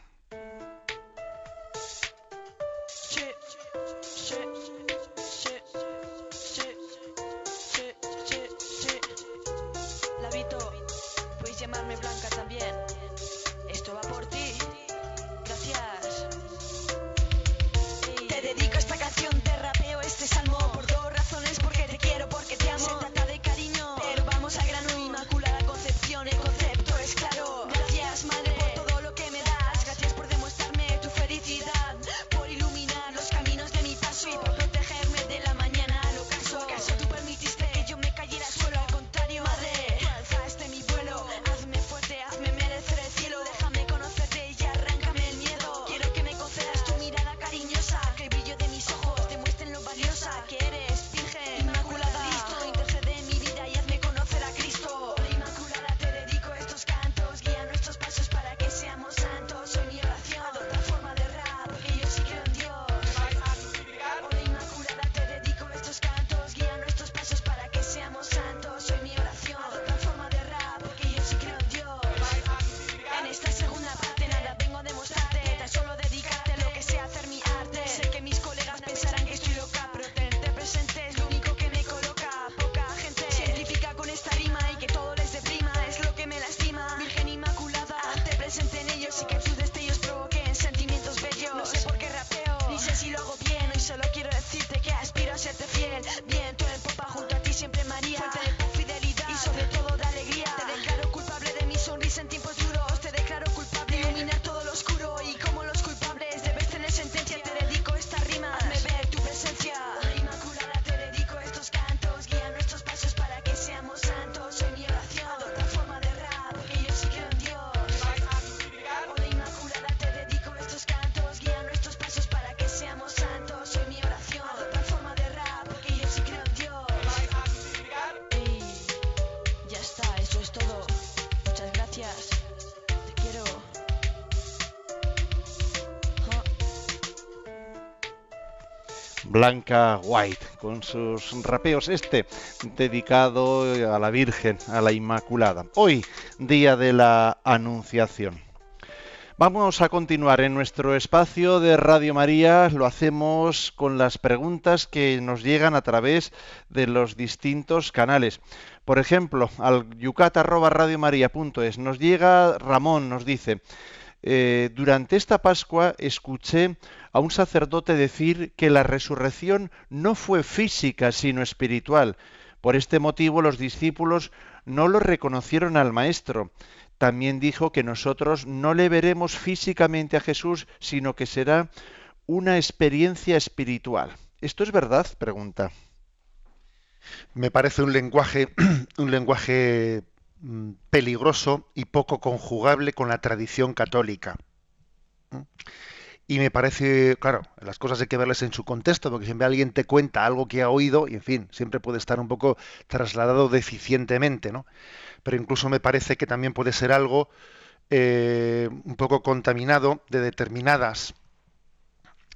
Blanca White, con sus rapeos, este dedicado a la Virgen, a la Inmaculada. Hoy, día de la Anunciación. Vamos a continuar en nuestro espacio de Radio María. Lo hacemos con las preguntas que nos llegan a través de los distintos canales. Por ejemplo, al yucat.radiomaria.es nos llega Ramón, nos dice, eh, durante esta Pascua escuché a un sacerdote decir que la resurrección no fue física sino espiritual. Por este motivo los discípulos no lo reconocieron al Maestro. También dijo que nosotros no le veremos físicamente a Jesús, sino que será una experiencia espiritual. ¿Esto es verdad? pregunta. Me parece un lenguaje, un lenguaje peligroso y poco conjugable con la tradición católica. Y me parece, claro, las cosas hay que verlas en su contexto, porque siempre alguien te cuenta algo que ha oído y, en fin, siempre puede estar un poco trasladado deficientemente, ¿no? Pero incluso me parece que también puede ser algo eh, un poco contaminado de determinadas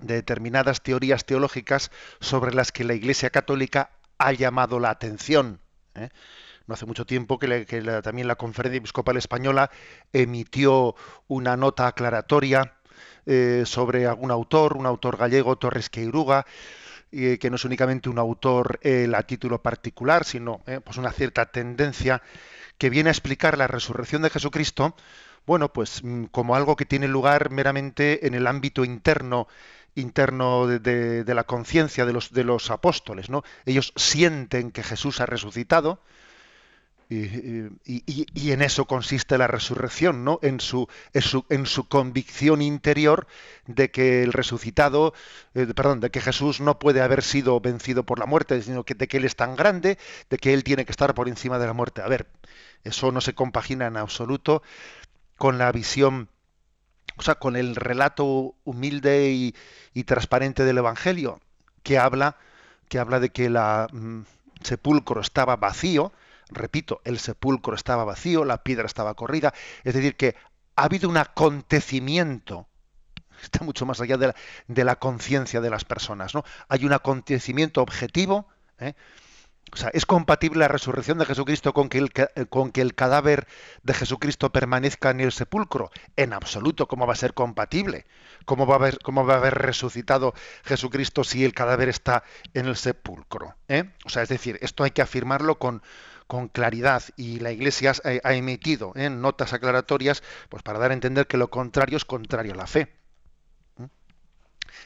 de determinadas teorías teológicas sobre las que la Iglesia Católica ha llamado la atención. ¿eh? No hace mucho tiempo que, también la Conferencia Episcopal Española emitió una nota aclaratoria eh, sobre algún autor, un autor gallego, Torres Queiruga, eh, que no es únicamente un autor eh, a título particular, sino pues una cierta tendencia que viene a explicar la resurrección de Jesucristo, bueno, pues mm, como algo que tiene lugar meramente en el ámbito interno interno de, de la conciencia de los, de los apóstoles, ¿no? Ellos sienten que Jesús ha resucitado, Y, en eso consiste la resurrección, ¿no? En su, en su, convicción interior de que el resucitado, eh, perdón, de que Jesús no puede haber sido vencido por la muerte, sino que de que Él es tan grande, de que Él tiene que estar por encima de la muerte. A ver, eso no se compagina en absoluto con la visión, o sea, con el relato humilde y, transparente del Evangelio, que habla, que habla de que el mm, sepulcro estaba vacío, repito, el sepulcro estaba vacío, la piedra estaba corrida, es decir, que ha habido un acontecimiento, está mucho más allá de la, conciencia de las personas, ¿no? Hay un acontecimiento objetivo, ¿eh? O sea, ¿es compatible la resurrección de Jesucristo con que, el, con que el cadáver de Jesucristo permanezca en el sepulcro? En absoluto, ¿cómo va a ser compatible? ¿Cómo va a haber, cómo va a haber resucitado Jesucristo si el cadáver está en el sepulcro? ¿Eh? O sea, es decir, esto hay que afirmarlo con, con claridad y la Iglesia ha, emitido ¿eh? notas aclaratorias pues para dar a entender que lo contrario es contrario a la fe. ¿Mm?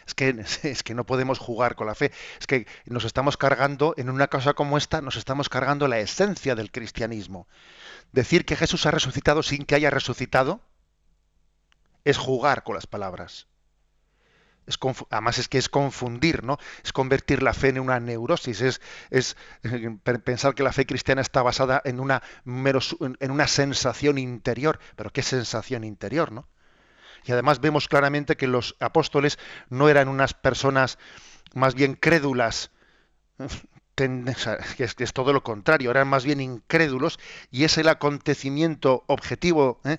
Es que, es que no podemos jugar con la fe. Es que nos estamos cargando, en una cosa como esta, nos estamos cargando la esencia del cristianismo. Decir que Jesús ha resucitado sin que haya resucitado es jugar con las palabras además es que es confundir, ¿no? Es convertir la fe en una neurosis, es, es pensar que la fe cristiana está basada en una, en una sensación interior. Pero ¿qué sensación interior, no? Y además vemos claramente que los apóstoles no eran unas personas más bien crédulas, que es, todo lo contrario, eran más bien incrédulos y es el acontecimiento objetivo ¿eh?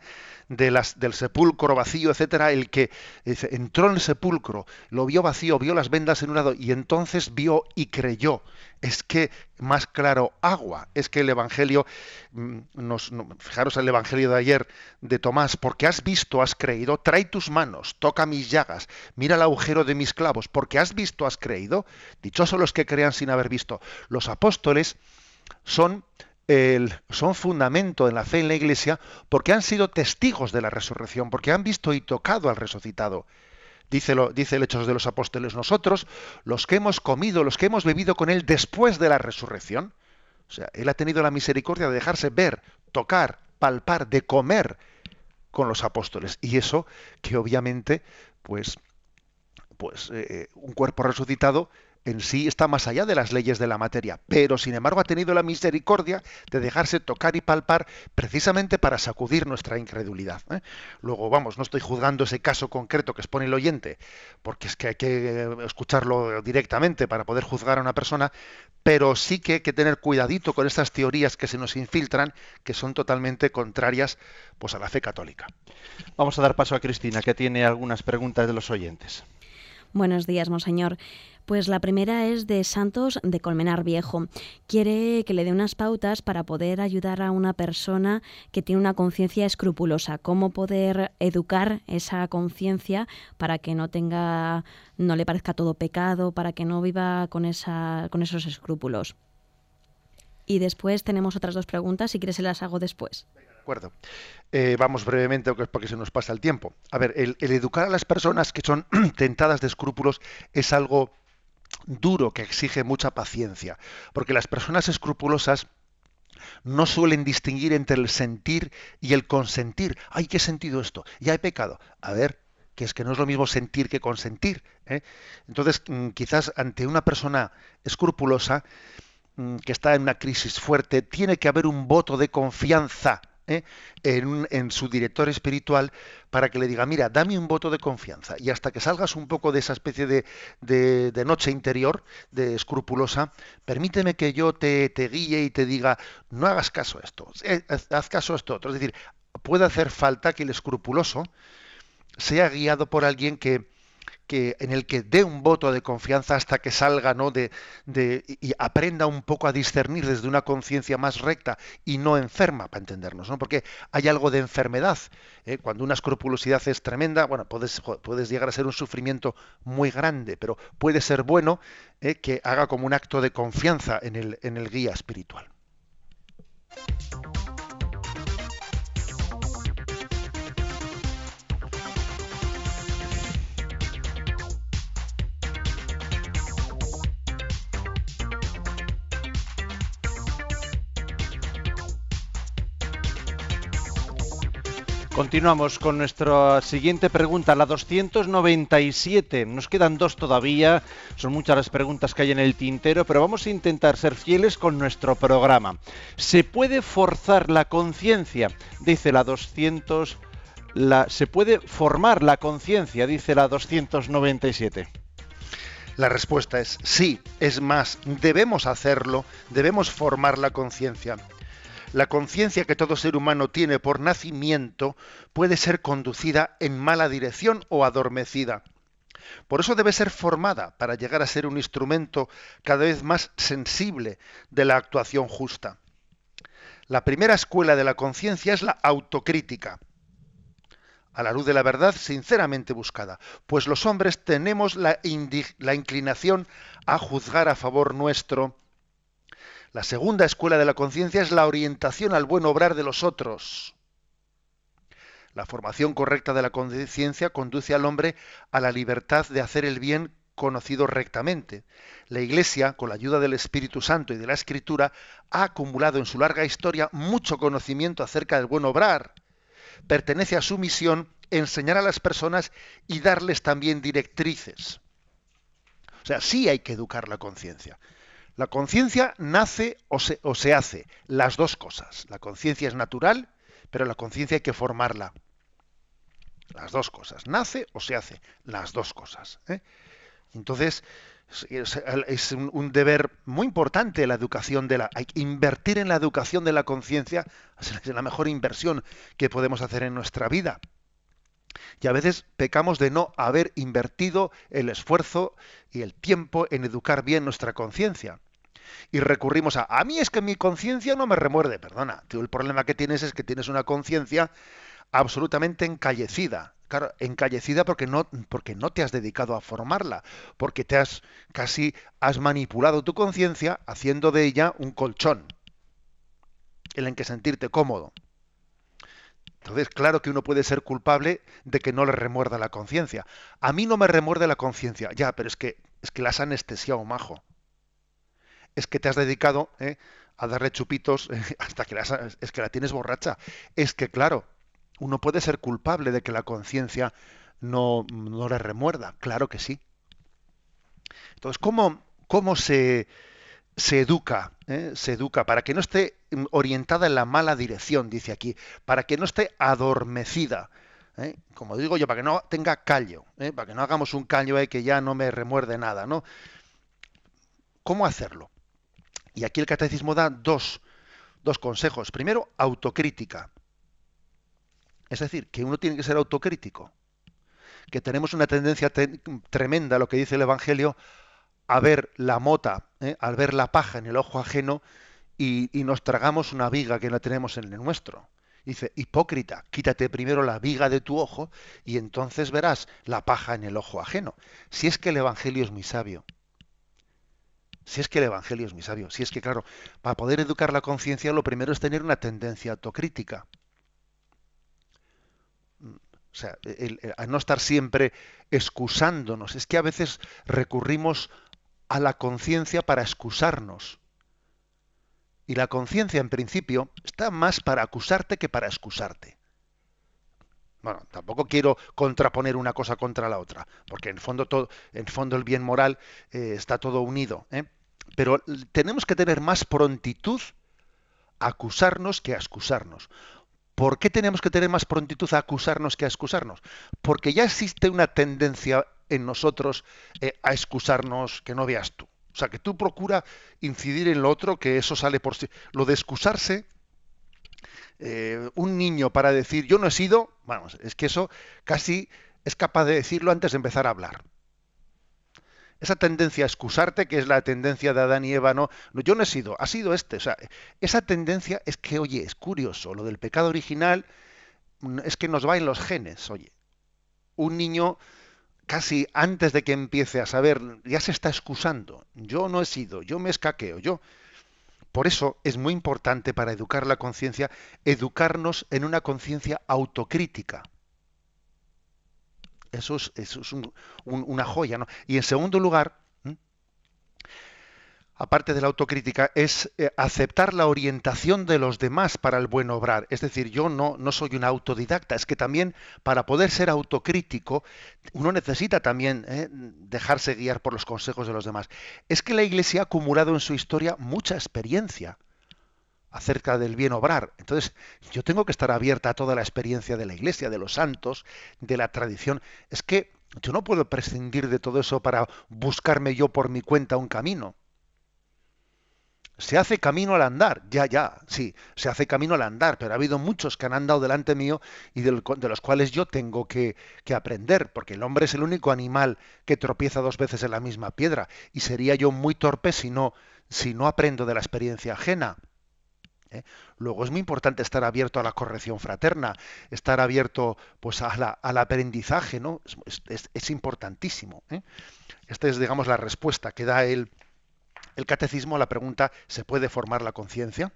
de las, del sepulcro vacío, etcétera, el que entró en el sepulcro, lo vio vacío, vio las vendas en un lado y entonces vio y creyó. Es que, más claro, agua. Es que el Evangelio, mm, nos, fijaros el Evangelio de ayer de Tomás, porque has visto, has creído, trae tus manos, toca mis llagas, mira el agujero de mis clavos, porque has visto, has creído. Dichosos los que crean sin haber visto. Los apóstoles son son fundamento en la fe en la Iglesia porque han sido testigos de la resurrección, porque han visto y tocado al resucitado. Dice, lo, dice el Hechos de los Apóstoles, nosotros, los que hemos comido, los que hemos bebido con Él después de la resurrección, o sea, Él ha tenido la misericordia de dejarse ver, tocar, palpar, de comer con los apóstoles. Y eso que obviamente, pues, pues eh, un cuerpo resucitado en sí está más allá de las leyes de la materia, pero sin embargo ha tenido la misericordia de dejarse tocar y palpar precisamente para sacudir nuestra incredulidad. ¿eh? Luego, vamos, no estoy juzgando ese caso concreto que expone el oyente, porque es que hay que escucharlo directamente para poder juzgar a una persona, pero sí que hay que tener cuidadito con estas teorías que se nos infiltran, que son totalmente contrarias pues, a la fe católica. Vamos a dar paso a Cristina, que tiene algunas preguntas de los oyentes. Buenos días, monseñor. Pues la primera es de Santos de Colmenar Viejo. Quiere que le dé unas pautas para poder ayudar a una persona que tiene una conciencia escrupulosa. Cómo poder educar esa conciencia para que no tenga, no le parezca todo pecado, para que no viva con esa, con esos escrúpulos. Y después tenemos otras dos preguntas, si quieres se las hago después. De acuerdo. Eh, vamos brevemente porque se nos pasa el tiempo. A ver, el educar a las personas que son tentadas de escrúpulos es algo duro que exige mucha paciencia, porque las personas escrupulosas no suelen distinguir entre el sentir y el consentir. Ay, ¿qué sentido esto? Ya he pecado. A ver, que es que no es lo mismo sentir que consentir. ¿eh? Entonces, mm, quizás ante una persona escrupulosa mm, que está en una crisis fuerte, tiene que haber un voto de confianza ¿eh? en, su director espiritual para que le diga, mira, dame un voto de confianza y hasta que salgas un poco de esa especie de, de, noche interior, de escrupulosa, permíteme que yo te, te, guíe y te diga, no hagas caso a esto, eh, haz caso a esto otro. Es decir, puede hacer falta que el escrupuloso sea guiado por alguien que, que en el que dé un voto de confianza hasta que salga ¿no? de, de y aprenda un poco a discernir desde una conciencia más recta y no enferma para entendernos ¿no? porque hay algo de enfermedad ¿eh? cuando una escrupulosidad es tremenda bueno puedes, puedes llegar a ser un sufrimiento muy grande pero puede ser bueno ¿eh? que haga como un acto de confianza en el, en el guía espiritual Continuamos con nuestra siguiente pregunta, la 297. Nos quedan dos todavía, son muchas las preguntas que hay en el tintero, pero vamos a intentar ser fieles con nuestro programa. ¿Se puede forzar la conciencia? Dice la 200. La, ¿Se puede formar la conciencia? Dice la 297. La respuesta es sí, es más, debemos hacerlo, debemos formar la conciencia. La conciencia que todo ser humano tiene por nacimiento puede ser conducida en mala dirección o adormecida. Por eso debe ser formada para llegar a ser un instrumento cada vez más sensible de la actuación justa. La primera escuela de la conciencia es la autocrítica, a la luz de la verdad sinceramente buscada, pues los hombres tenemos la, inclinación a juzgar a favor nuestro la segunda escuela de la conciencia es la orientación al buen obrar de los otros. La formación correcta de la conciencia conduce al hombre a la libertad de hacer el bien conocido rectamente. La Iglesia, con la ayuda del Espíritu Santo y de la Escritura, ha acumulado en su larga historia mucho conocimiento acerca del buen obrar. Pertenece a su misión enseñar a las personas y darles también directrices. O sea, sí hay que educar la conciencia. La conciencia nace o se, hace, las dos cosas. La conciencia es natural, pero la conciencia hay que formarla. Las dos cosas. Nace o se hace, las dos cosas. ¿eh? Entonces, es, un, un, deber muy importante la educación de la. Hay que invertir en la educación de la conciencia, es la mejor inversión que podemos hacer en nuestra vida. Y a veces pecamos de no haber invertido el esfuerzo y el tiempo en educar bien nuestra conciencia y recurrimos a, a mí es que mi conciencia no me remuerde. Perdona, tú el problema que tienes es que tienes una conciencia absolutamente encallecida. Claro, encallecida porque no, porque no te has dedicado a formarla, porque te has casi has manipulado tu conciencia haciendo de ella un colchón en el que sentirte cómodo. Entonces, claro que uno puede ser culpable de que no le remuerda la conciencia. A mí no me remuerde la conciencia, ya, pero es que es que la has anestesiado, majo es que te has dedicado ¿eh? a darle chupitos eh, hasta que la, es que la tienes borracha. Es que, claro, uno puede ser culpable de que la conciencia no, no, le remuerda. Claro que sí. Entonces, ¿cómo, cómo se, se educa? Eh? Se educa para que no esté orientada en la mala dirección, dice aquí, para que no esté adormecida. Como digo yo, para que no tenga callo, para que no hagamos un callo ahí que ya no me remuerde nada, ¿no? ¿Cómo hacerlo? Y aquí el catecismo da dos, dos consejos. Primero, autocrítica. Es decir, que uno tiene que ser autocrítico. Que tenemos una tendencia tremenda, lo que dice el Evangelio, a ver la mota, ¿eh? al ver la paja en el ojo ajeno y, y, nos tragamos una viga que no tenemos en el nuestro. Dice, hipócrita, quítate primero la viga de tu ojo y entonces verás la paja en el ojo ajeno. Si es que el Evangelio es muy sabio. Si es que el Evangelio es mi sabio, si es que, claro, para poder educar la conciencia lo primero es tener una tendencia autocrítica. O sea, a no estar siempre excusándonos. Es que a veces recurrimos a la conciencia para excusarnos. Y la conciencia, en principio, está más para acusarte que para excusarte. Bueno, tampoco quiero contraponer una cosa contra la otra, porque en el fondo, todo, en el, fondo el bien moral eh, está todo unido. ¿eh? Pero tenemos que tener más prontitud a acusarnos que a excusarnos. ¿Por qué tenemos que tener más prontitud a acusarnos que a excusarnos? Porque ya existe una tendencia en nosotros eh, a excusarnos que no veas tú. O sea, que tú procura incidir en lo otro, que eso sale por sí. Lo de excusarse, eh, un niño para decir yo no he sido, vamos, es que eso casi es capaz de decirlo antes de empezar a hablar esa tendencia a excusarte, que es la tendencia de Adán y Eva, no, yo no he sido, ha sido este. O sea, esa tendencia es que, oye, es curioso, lo del pecado original mm, es que nos va en los genes, oye. Un niño casi antes de que empiece a saber, ya se está excusando. Yo no he sido, yo me escaqueo, yo. Por eso es muy importante para educar la conciencia, educarnos en una conciencia autocrítica. Eso es, una joya. Y en segundo lugar, aparte de la autocrítica, es eh, aceptar la orientación de los demás para el buen obrar. Es decir, yo no, no soy un autodidacta, es que también para poder ser autocrítico, uno necesita también eh, dejarse guiar por los consejos de los demás. Es que la Iglesia ha acumulado en su historia mucha experiencia acerca del bien obrar. Entonces, yo tengo que estar abierta a toda la experiencia de la Iglesia, de los santos, de la tradición. Es que yo no puedo prescindir de todo eso para buscarme yo por mi cuenta un camino se hace camino al andar, ya, ya, sí, se hace camino al andar, pero ha habido muchos que han andado delante mío y de, los cuales yo tengo que, que, aprender, porque el hombre es el único animal que tropieza dos veces en la misma piedra, y sería yo muy torpe si no, si no aprendo de la experiencia ajena. ¿Eh? Luego es muy importante estar abierto a la corrección fraterna, estar abierto pues, a al aprendizaje, ¿no? Es, es, es importantísimo. ¿eh? Esta es, digamos, la respuesta que da el el catecismo a la pregunta ¿se puede formar la conciencia?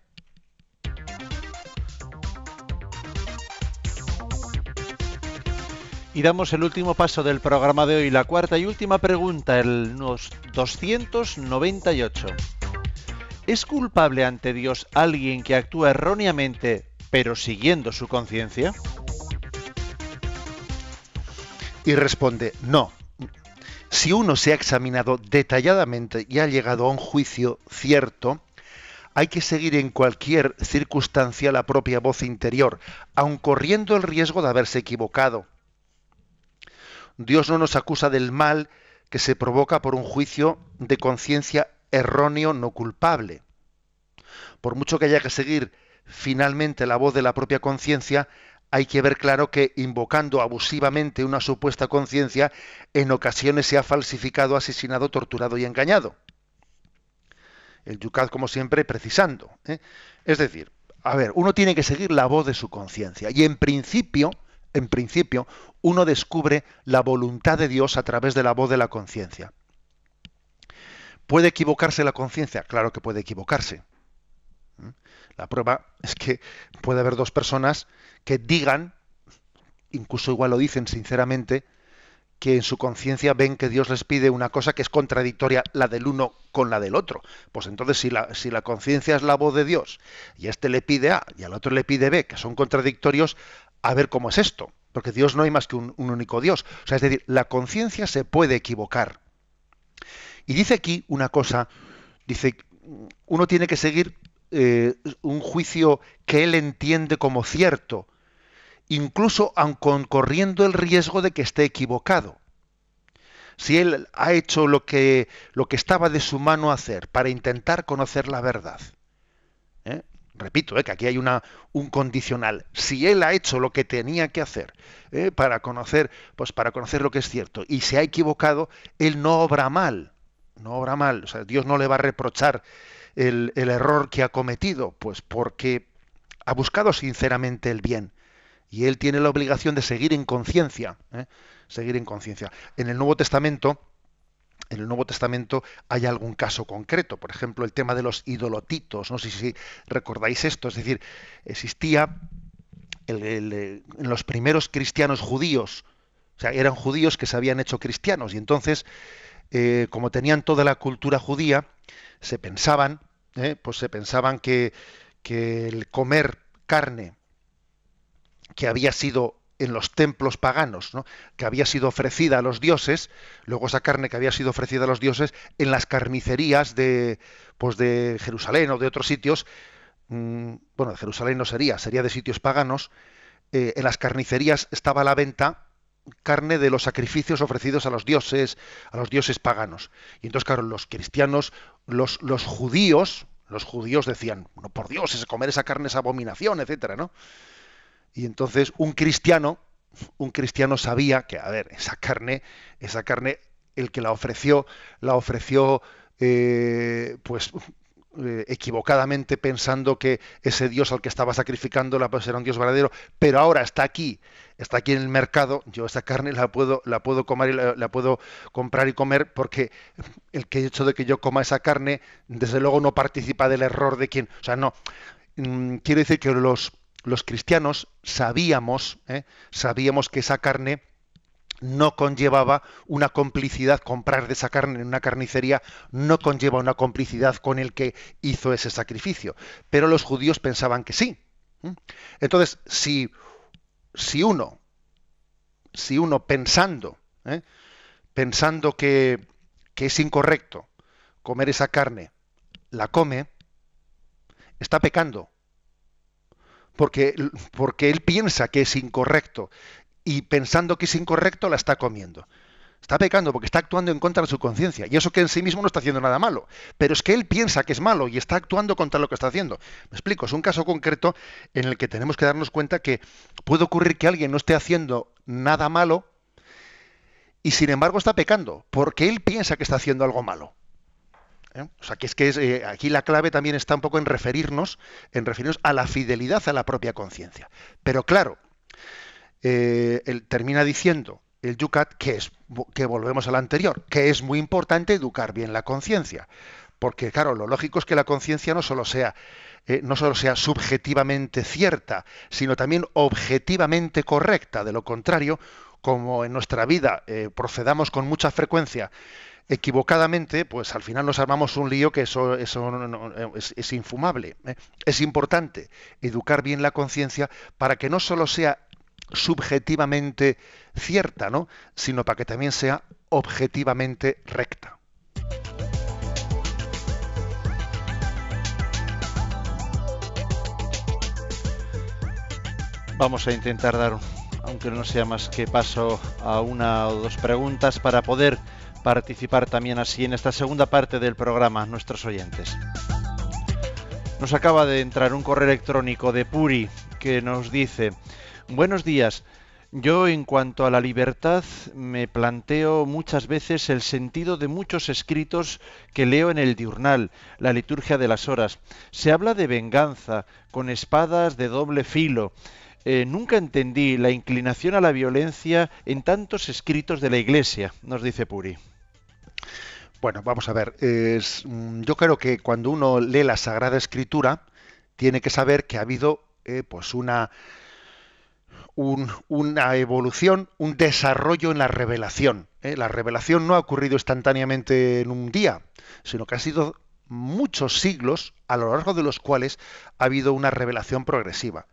Y damos el último paso del programa de hoy, la cuarta y última pregunta, el 298. ¿Es culpable ante Dios alguien que actúa erróneamente pero siguiendo su conciencia? Y responde, no, si uno se ha examinado detalladamente y ha llegado a un juicio cierto, hay que seguir en cualquier circunstancia la propia voz interior, aun corriendo el riesgo de haberse equivocado. Dios no nos acusa del mal que se provoca por un juicio de conciencia erróneo no culpable. Por mucho que haya que seguir finalmente la voz de la propia conciencia, hay que ver claro que invocando abusivamente una supuesta conciencia, en ocasiones se ha falsificado, asesinado, torturado y engañado. El Yucat, como siempre, precisando. ¿eh? Es decir, a ver, uno tiene que seguir la voz de su conciencia. Y en principio, en principio, uno descubre la voluntad de Dios a través de la voz de la conciencia. ¿Puede equivocarse la conciencia? Claro que puede equivocarse. ¿eh? La prueba es que puede haber dos personas que digan, incluso igual lo dicen sinceramente, que en su conciencia ven que Dios les pide una cosa que es contradictoria la del uno con la del otro. Pues entonces si la, si la conciencia es la voz de Dios y a este le pide A y al otro le pide B, que son contradictorios, a ver cómo es esto. Porque Dios no hay más que un, un único Dios. O sea, es decir, la conciencia se puede equivocar. Y dice aquí una cosa, dice, uno tiene que seguir eh, un juicio que él entiende como cierto, incluso aun corriendo el riesgo de que esté equivocado. Si él ha hecho lo que, lo que estaba de su mano hacer para intentar conocer la verdad, ¿eh? repito, ¿eh? que aquí hay una, un condicional. Si él ha hecho lo que tenía que hacer para conocer, pues para conocer lo que es cierto, y se ha equivocado, él no obra mal, no obra mal. Dios no le va a reprochar el, error que ha cometido? Pues porque ha buscado sinceramente el bien y él tiene la obligación de seguir en conciencia, ¿eh? seguir en conciencia. En el Nuevo Testamento, en el Nuevo Testamento hay algún caso concreto, por ejemplo, el tema de los idolotitos, no sé si recordáis esto, es decir, existía en los primeros cristianos judíos, o sea, eran judíos que se habían hecho cristianos y entonces, eh, como tenían toda la cultura judía, se pensaban, ¿eh? pues se pensaban que, que el comer carne que había sido en los templos paganos, ¿no? que había sido ofrecida a los dioses, luego esa carne que había sido ofrecida a los dioses en las carnicerías de, pues de Jerusalén o de otros sitios, mmm, bueno, de Jerusalén no sería, sería de sitios paganos, eh, en las carnicerías estaba a la venta carne de los sacrificios ofrecidos a los dioses, a los dioses paganos. Y entonces, claro, los cristianos, los, los judíos, los judíos decían, no por Dios, es comer esa carne es abominación, etcétera, ¿no? Y entonces un cristiano, un cristiano sabía que, a ver, esa carne, esa carne, el que la ofreció, la ofreció eh, pues eh, equivocadamente pensando que ese Dios al que estaba sacrificando la pues era un Dios verdadero, pero ahora está aquí, está aquí en el mercado, yo esa carne la puedo, la puedo comer y la, puedo comprar y comer porque el que hecho de que yo coma esa carne, desde luego no participa del error de quien, o sea, no. Mm, quiero decir que los, los cristianos sabíamos, ¿eh? sabíamos que esa carne no conllevaba una complicidad, comprar de esa carne en una carnicería no conlleva una complicidad con el que hizo ese sacrificio. Pero los judíos pensaban que sí. Entonces, si, si uno, si uno pensando, ¿eh? pensando que, que es incorrecto comer esa carne, la come, está pecando. Porque, porque él piensa que es incorrecto y pensando que es incorrecto la está comiendo. Está pecando porque está actuando en contra de su conciencia. Y eso que en sí mismo no está haciendo nada malo. Pero es que él piensa que es malo y está actuando contra lo que está haciendo. Me explico, es un caso concreto en el que tenemos que darnos cuenta que puede ocurrir que alguien no esté haciendo nada malo y sin embargo está pecando porque él piensa que está haciendo algo malo. ¿Eh? O sea, que es que eh, aquí la clave también está un poco en referirnos, en referirnos a la fidelidad a la propia conciencia. Pero claro, eh, él termina diciendo el Yucat que es que volvemos al anterior, que es muy importante educar bien la conciencia, porque claro, lo lógico es que la conciencia no solo sea eh, no solo sea subjetivamente cierta, sino también objetivamente correcta. De lo contrario, como en nuestra vida eh, procedamos con mucha frecuencia equivocadamente, pues al final nos armamos un lío que eso, eso es, es, infumable. Es importante educar bien la conciencia para que no solo sea subjetivamente cierta, ¿no? sino para que también sea objetivamente recta. Vamos a intentar dar, aunque no sea más que paso a una o dos preguntas para poder participar también así en esta segunda parte del programa, nuestros oyentes. Nos acaba de entrar un correo electrónico de Puri que nos dice, Buenos días. Yo en cuanto a la libertad me planteo muchas veces el sentido de muchos escritos que leo en el diurnal, la liturgia de las horas. Se habla de venganza, con espadas de doble filo. Eh, nunca entendí la inclinación a la violencia en tantos escritos de la Iglesia, nos dice Puri. Bueno, vamos a ver. Mm, yo creo que cuando uno lee la Sagrada Escritura, tiene que saber que ha habido eh, pues una una evolución, un desarrollo en la revelación. ¿eh? La revelación no ha ocurrido instantáneamente en un día, sino que ha sido muchos siglos a lo largo de los cuales ha habido una revelación progresiva.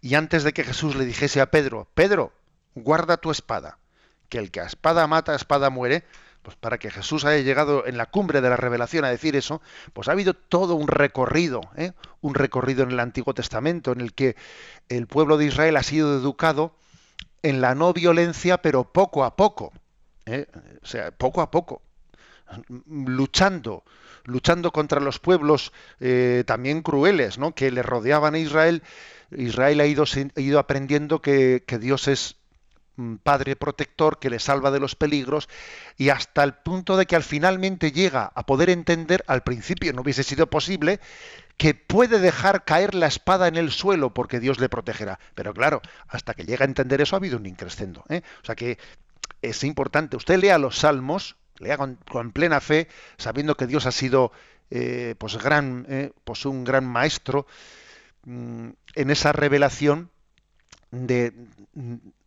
Y antes de que Jesús le dijese a Pedro, Pedro, guarda tu espada, que el que a espada mata, a espada muere, pues para que Jesús haya llegado en la cumbre de la revelación a decir eso, pues ha habido todo un recorrido, ¿eh? un recorrido en el Antiguo Testamento en el que el pueblo de Israel ha sido educado en la no violencia, pero poco a poco, ¿eh? o sea, poco a poco, luchando, luchando contra los pueblos eh, también crueles, ¿no? que le rodeaban a Israel. Israel ha ido, aprendiendo que Dios es padre protector que le salva de los peligros y hasta el punto de que al finalmente llega a poder entender, al principio no hubiese sido posible, que puede dejar caer la espada en el suelo porque Dios le protegerá. Pero claro, hasta que llega a entender eso ha habido un increscendo. ¿eh? O sea que es importante. Usted lea los salmos, lea con, plena fe, sabiendo que Dios ha sido eh, pues gran, eh, pues un gran maestro mm, en esa revelación de,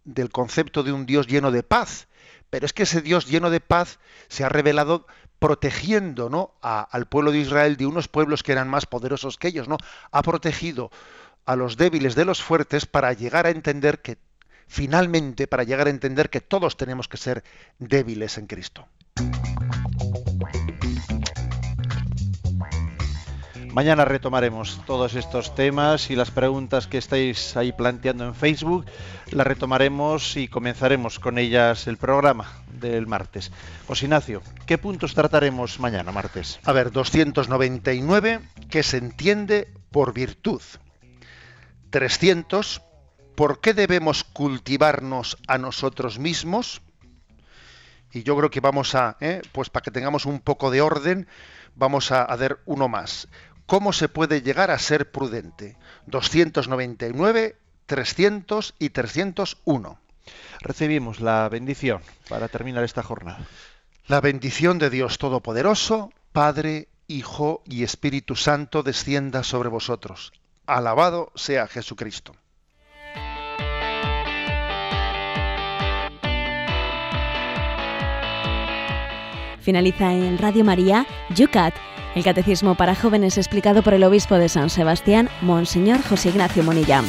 del concepto de un Dios lleno de paz. Pero es que ese Dios lleno de paz se ha revelado protegiendo ¿no? al pueblo de Israel de unos pueblos que eran más poderosos que ellos. ¿no? Ha protegido a los débiles de los fuertes para llegar a entender que, finalmente, para llegar a entender que todos tenemos que ser débiles en Cristo. Mañana retomaremos todos estos temas y las preguntas que estáis ahí planteando en Facebook, las retomaremos y comenzaremos con ellas el programa del martes. José Ignacio, ¿qué puntos trataremos mañana martes? A ver, 299, ¿qué se entiende por virtud? 300, ¿por qué debemos cultivarnos a nosotros mismos? Y yo creo que vamos a, ¿eh? pues para que tengamos un poco de orden, vamos a, ver uno más. ¿Cómo se puede llegar a ser prudente? 299, 300 y 301. Recibimos la bendición para terminar esta jornada. La bendición de Dios Todopoderoso, Padre, Hijo y Espíritu Santo descienda sobre vosotros. Alabado sea Jesucristo. Finaliza en Radio María, Yucat, el catecismo para jóvenes explicado por el obispo de San Sebastián, Monseñor José Ignacio Monilla.